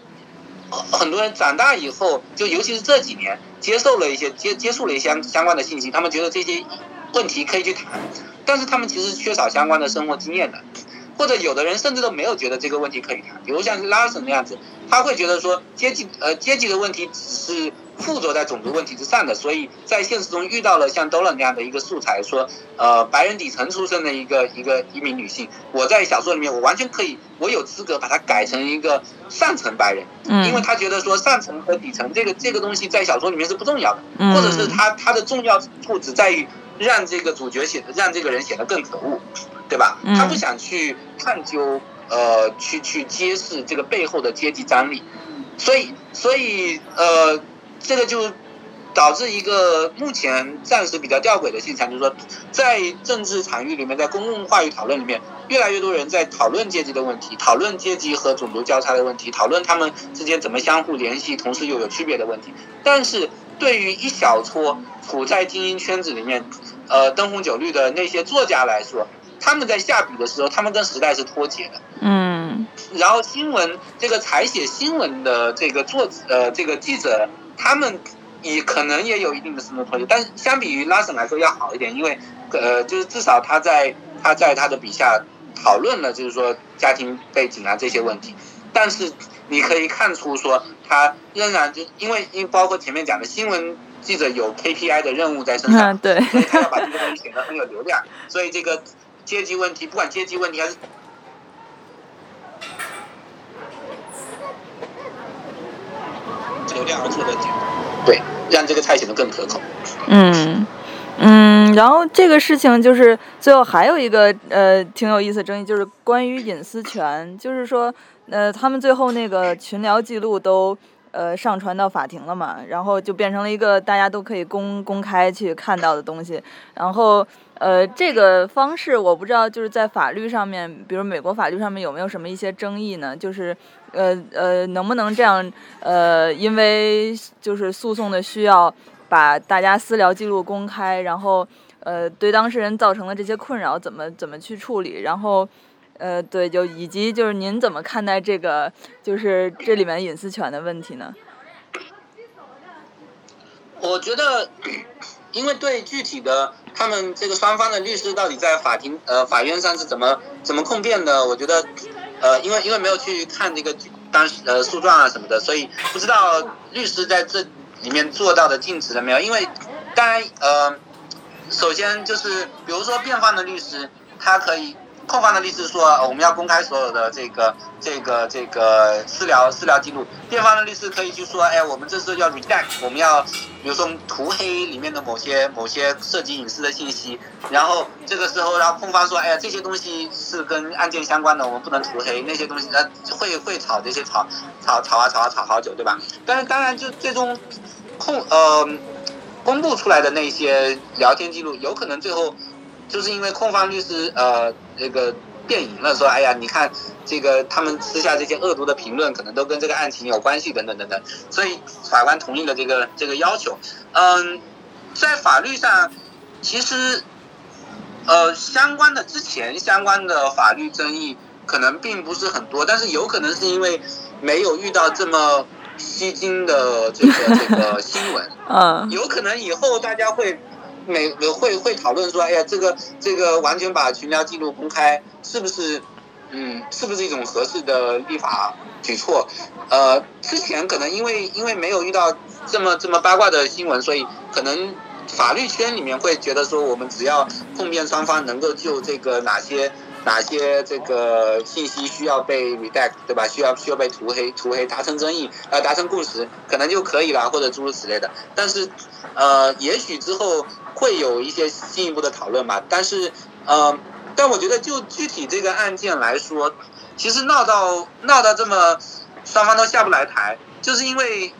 很多人长大以后，就尤其是这几年，接受了一些接接触了一些相关的信息，他们觉得这些问题可以去谈，但是他们其实缺少相关的生活经验的。或者有的人甚至都没有觉得这个问题可以谈，比如像拉森那样子，他会觉得说阶级呃阶级的问题只是附着在种族问题之上的，所以在现实中遇到了像 Dolan 那样的一个素材，说呃白人底层出身的一个一个一名女性，我在小说里面我完全可以，我有资格把它改成一个上层白人，嗯。因为他觉得说上层和底层这个这个东西在小说里面是不重要的，嗯。或者是他他的重要处只在于让这个主角显得让这个人显得更可恶，对吧？嗯。他不想去探究呃去去揭示这个背后的阶级张力，所以所以呃这个就。导致一个目前暂时比较吊诡的现象，就是说，在政治场域里面，在公共话语讨论里面，越来越多人在讨论阶级的问题，讨论阶级和种族交叉的问题，讨论他们之间怎么相互联系，同时又有区别的问题。但是对于一小撮处在精英圈子里面，呃，灯红酒绿的那些作家来说，他们在下笔的时候，他们跟时代是脱节的。嗯然后新闻这个采写新闻的这个作者呃这个记者，他们也可能也有一定的深度脱节，但是相比于拉森来说要好一点，因为呃就是至少他在他在他的笔下讨论了就是说家庭背景啊这些问题，但是你可以看出说他仍然就因为因为包括前面讲的新闻记者有 KPI 的任务在身上嗯，，对，所以他要把这个东西显得很有流量，所以这个阶级问题，不管阶级问题还是流量而做的简单，对，让这个菜显得更可口。嗯嗯，然后这个事情就是最后还有一个呃挺有意思的争议，就是关于隐私权，就是说呃他们最后那个群聊记录都。呃，上传到法庭了嘛，然后就变成了一个大家都可以公公开去看到的东西。然后，呃，这个方式我不知道，就是在法律上面，比如美国法律上面有没有什么一些争议呢？就是，呃呃，能不能这样？呃，因为就是诉讼的需要，把大家私聊记录公开，然后呃，对当事人造成的这些困扰怎么怎么去处理？然后，呃，对，就以及就是您怎么看待这个就是这里面隐私权的问题呢？我觉得，因为对具体的他们这个双方的律师到底在法庭呃法院上是怎么怎么控辩的，我觉得呃因为因为没有去看这个当时呃诉状啊什么的，所以不知道律师在这里面做到的尽职了没有。因为当然呃，首先就是比如说辩方的律师，他可以。控方的律师说，我们要公开所有的这个、这个、这个私聊、私聊记录。辩方的律师可以去说，哎，我们这是要 redact，我们要，比如说涂黑里面的某些、某些涉及隐私的信息。然后这个时候，然后控方说，哎呀，这些东西是跟案件相关的，我们不能涂黑。那些东西，呃，会会吵这些吵，吵吵啊吵啊吵好久，对吧？但是当然，就最终控呃公布出来的那些聊天记录，有可能最后。就是因为控方律师呃那个辩赢了，说哎呀，你看这个他们私下这些恶毒的评论，可能都跟这个案情有关系，等等等等，所以法官同意了这个这个要求。嗯，在法律上，其实呃相关的之前相关的法律争议可能并不是很多，但是有可能是因为没有遇到这么吸睛的这个这个新闻，嗯有可能以后大家会。每会会讨论说，哎呀，这个这个完全把群聊记录公开，是不是，嗯，是不是一种合适的立法举措？呃，之前可能因为因为没有遇到这么这么八卦的新闻，所以可能法律圈里面会觉得说，我们只要控辩双方能够就这个哪些哪些这个信息需要被 redact，对吧？需要需要被涂黑涂黑，达成争议，呃，达成共识，可能就可以了，或者诸如此类的。但是，呃，也许之后。会有一些进一步的讨论吧，但是，呃，但我觉得就具体这个案件来说，其实闹到闹到这么双方都下不来台，就是因为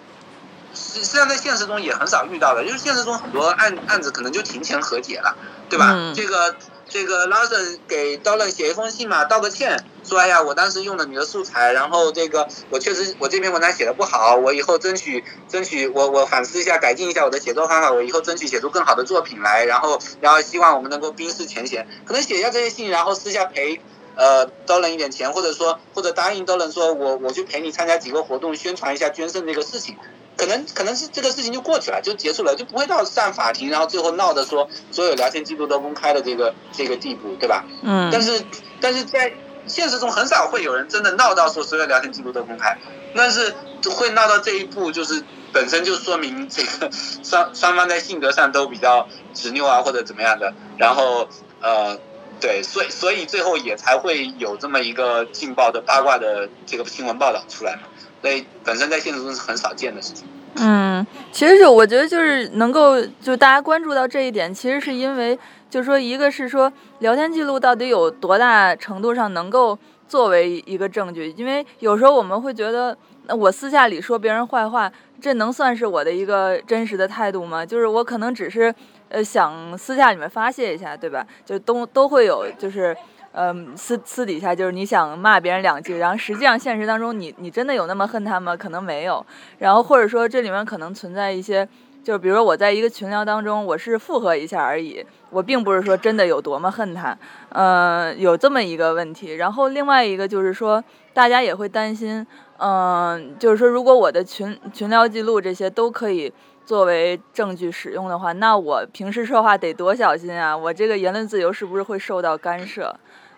实际上在现实中也很少遇到的，就是现实中很多案案子可能就庭前和解了，对吧？嗯、这个这个 Lawson 给 Dolan 写一封信嘛，道个歉，说哎呀，我当时用了你的素材，然后这个我确实我这篇文章写的不好，我以后争取争取我我反思一下，改进一下我的写作方法，我以后争取写出更好的作品来，然后然后希望我们能够冰释前嫌，可能写一下这些信，然后私下赔呃 Dolan 一点钱，或者说或者答应 Dolan 说我我去陪你参加几个活动，宣传一下捐赠这个事情。可能可能是这个事情就过去了，就结束了，就不会到上法庭，然后最后闹的说所有聊天记录都公开的这个这个地步，对吧？嗯。但是但是在现实中很少会有人真的闹到说所有聊天记录都公开，但是会闹到这一步，就是本身就说明这个双双方在性格上都比较执拗啊，或者怎么样的，然后呃。对，所以所以最后也才会有这么一个劲爆的八卦的这个新闻报道出来嘛，所以本身在现实中是很少见的事情。嗯，其实是我觉得就是能够就大家关注到这一点，其实是因为就是说一个是说聊天记录到底有多大程度上能够作为一个证据，因为有时候我们会觉得，那我私下里说别人坏话，这能算是我的一个真实的态度吗？就是我可能只是。呃，想私下里面发泄一下，对吧？就都都会有，就是，嗯，私私底下就是你想骂别人两句，然后实际上现实当中你你真的有那么恨他吗？可能没有。然后或者说这里面可能存在一些，就是比如说我在一个群聊当中，我是附和一下而已，我并不是说真的有多么恨他。嗯，有这么一个问题。然后另外一个就是说，大家也会担心，嗯，就是说如果我的群群聊记录这些都可以。作为证据使用的话，那我平时说话得多小心啊！我这个言论自由是不是会受到干涉？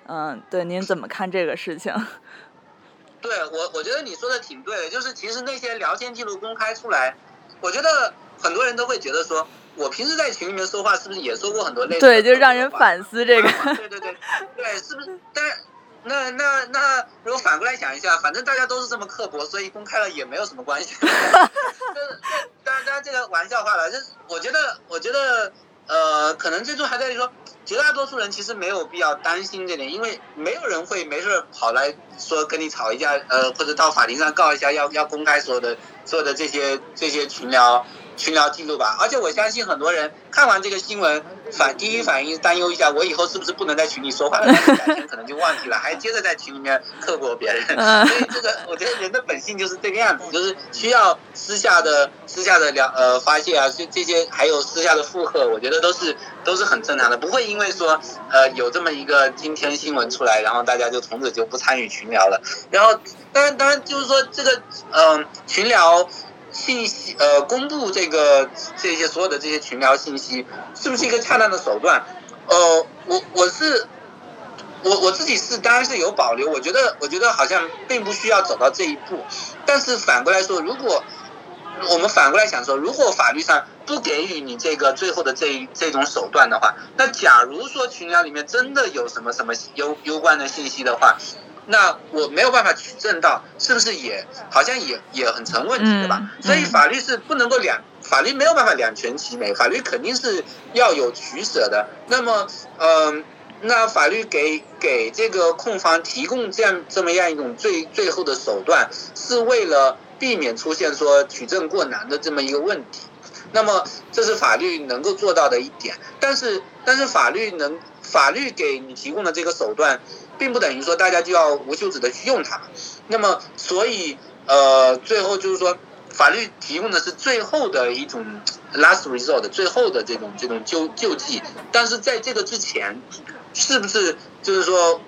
嗯，对，您怎么看这个事情？对我，我觉得你说的挺对的，就是其实那些聊天记录公开出来，我觉得很多人都会觉得说，我平时在群里面说话是不是也说过很多类似？对，就让人反思这个。对对对，对，是不是？但。那那那，如果反过来想一下，反正大家都是这么刻薄，所以公开了也没有什么关系。当然当然，这个玩笑话了。就是我觉得，我觉得，呃，可能最终还在于说，绝大多数人其实没有必要担心这点，因为没有人会没事跑来说跟你吵一架，呃，或者到法庭上告一下，要要公开所有的所有的这些这些群聊。群聊记录吧，而且我相信很多人看完这个新闻，反第一反应担忧一下，我以后是不是不能在群里说话了？改天可能就忘记了，还接着在群里面刻薄别人。所以这个，我觉得人的本性就是这个样子，就是需要私下的私下的聊呃发泄啊，这这些还有私下的附和，我觉得都是都是很正常的，不会因为说呃有这么一个今天新闻出来，然后大家就从此就不参与群聊了。然后当然当然就是说这个嗯群聊。信息呃，公布这个这些所有的这些群聊信息，是不是一个恰当的手段？呃，我我是我我自己是当然是有保留，我觉得我觉得好像并不需要走到这一步。但是反过来说，如果我们反过来想说，如果法律上不给予你这个最后的这这种手段的话，那假如说群聊里面真的有什么什么攸攸关的信息的话。那我没有办法举证到，是不是也好像也也很成问题，对吧？所以法律是不能够两，法律没有办法两全其美，法律肯定是要有取舍的。那么，嗯，那法律给给这个控方提供这样这么样一种最最后的手段，是为了避免出现说举证过难的这么一个问题。那么，这是法律能够做到的一点。但是，但是法律能法律给你提供的这个手段。并不等于说大家就要无休止的去用它，那么所以呃最后就是说法律提供的是最后的一种 last resort 最后的这种这种救救济，但是在这个之前，是不是就是说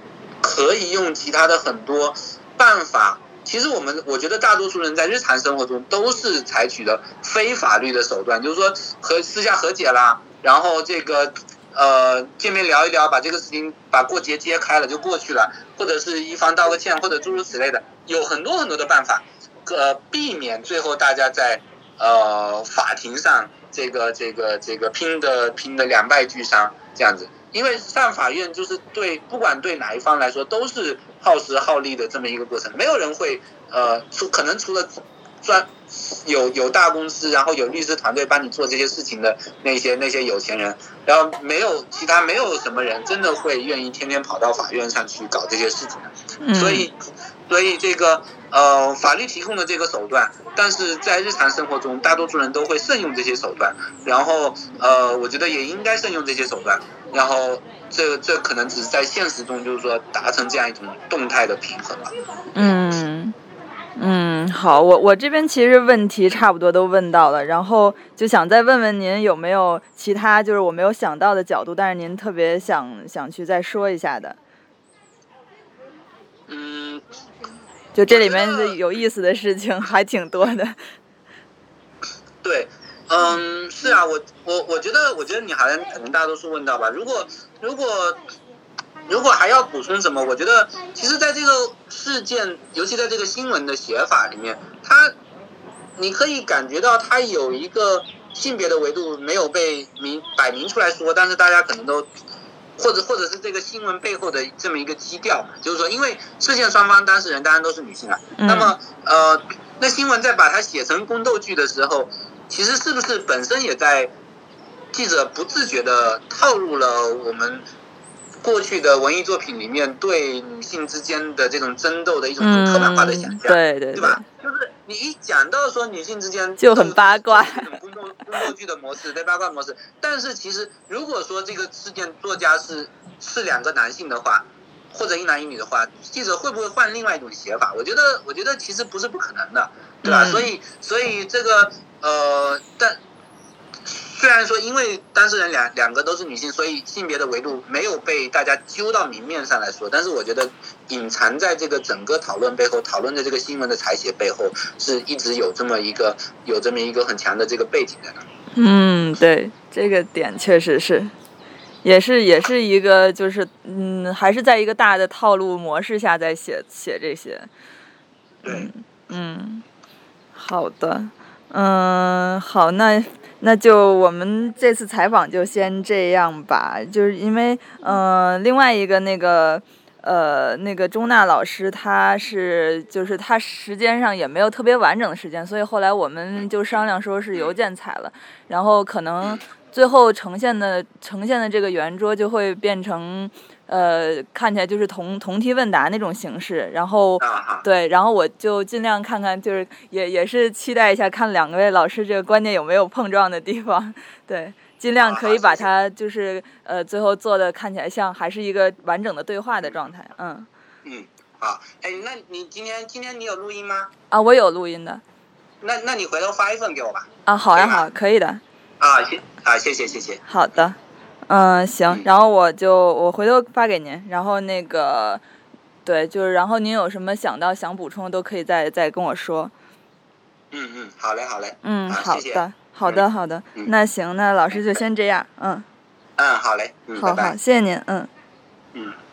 可以用其他的很多办法？其实我们我觉得大多数人在日常生活中都是采取的非法律的手段，就是说和私下和解啦，然后这个。呃，见面聊一聊，把这个事情把过节揭开了就过去了，或者是一方道个歉，或者诸如此类的，有很多很多的办法，呃，避免最后大家在呃法庭上这个这个这个拼的拼的两败俱伤这样子，因为上法院就是对不管对哪一方来说都是耗时耗力的这么一个过程，没有人会呃除可能除了。专有有大公司，然后有律师团队帮你做这些事情的那些那些有钱人，然后没有其他没有什么人真的会愿意天天跑到法院上去搞这些事情的，所以所以这个呃法律提供的这个手段，但是在日常生活中大多数人都会慎用这些手段，然后呃我觉得也应该慎用这些手段，然后这这可能只是在现实中就是说达成这样一种动态的平衡吧。嗯。嗯，好，我我这边其实问题差不多都问到了，然后就想再问问您有没有其他就是我没有想到的角度，但是您特别想想去再说一下的。嗯，就这里面的有意思的事情还挺多的。对，嗯，是啊，我我我觉得我觉得你好像可能大多数问到吧，如果如果如果还要补充什么，我觉得其实在这个事件，尤其在这个新闻的写法里面，它你可以感觉到它有一个性别的维度没有被明摆明出来说，但是大家可能都。或者或者是这个新闻背后的这么一个基调嘛，就是说，因为事件双方当事人当然都是女性啊，那么呃，那新闻在把它写成宫斗剧的时候，其实是不是本身也在记者不自觉的套入了我们过去的文艺作品里面对女性之间的这种争斗的一种很刻板化的想象，对对对吧？就是你一讲到说女性之间就很八卦。宫斗剧的模式，对八卦模式。但是其实，如果说这个事件作家是是两个男性的话，或者一男一女的话，记者会不会换另外一种写法？我觉得，我觉得其实不是不可能的，对吧？所以，所以这个呃，但。虽然说，因为当事人两两个都是女性，所以性别的维度没有被大家揪到明面上来说，但是我觉得隐藏在这个整个讨论背后，讨论的这个新闻的采写背后，是一直有这么一个有这么一个很强的这个背景在那。嗯，对，这个点确实是，也是也是一个就是嗯，还是在一个大的套路模式下在写写这些。嗯嗯，好的，嗯，好，那。那就我们这次采访就先这样吧，就是因为，嗯，另外一个那个，呃，那个钟娜老师，他是就是他时间上也没有特别完整的时间，所以后来我们就商量说是邮件采了，然后可能最后呈现的呈现的这个圆桌就会变成。呃，看起来就是同同题问答那种形式，然后对，然后我就尽量看看，就是也也是期待一下，看两位老师这个观点有没有碰撞的地方，对，尽量可以把它就是呃最后做的看起来像还是一个完整的对话的状态，嗯。嗯，好，哎，那你今天今天你有录音吗？啊，我有录音的。那那你回头发一份给我吧。啊，好呀，好，可以的。啊，谢啊，谢谢谢谢。好的。嗯，行，然后我就我回头发给您，然后那个，对，就是然后您有什么想到想补充都可以再再跟我说。嗯嗯，好嘞好嘞。嗯，好的，好的好的，那行，那老师就先这样，嗯。嗯，好嘞。好好，谢谢您，嗯。嗯，来。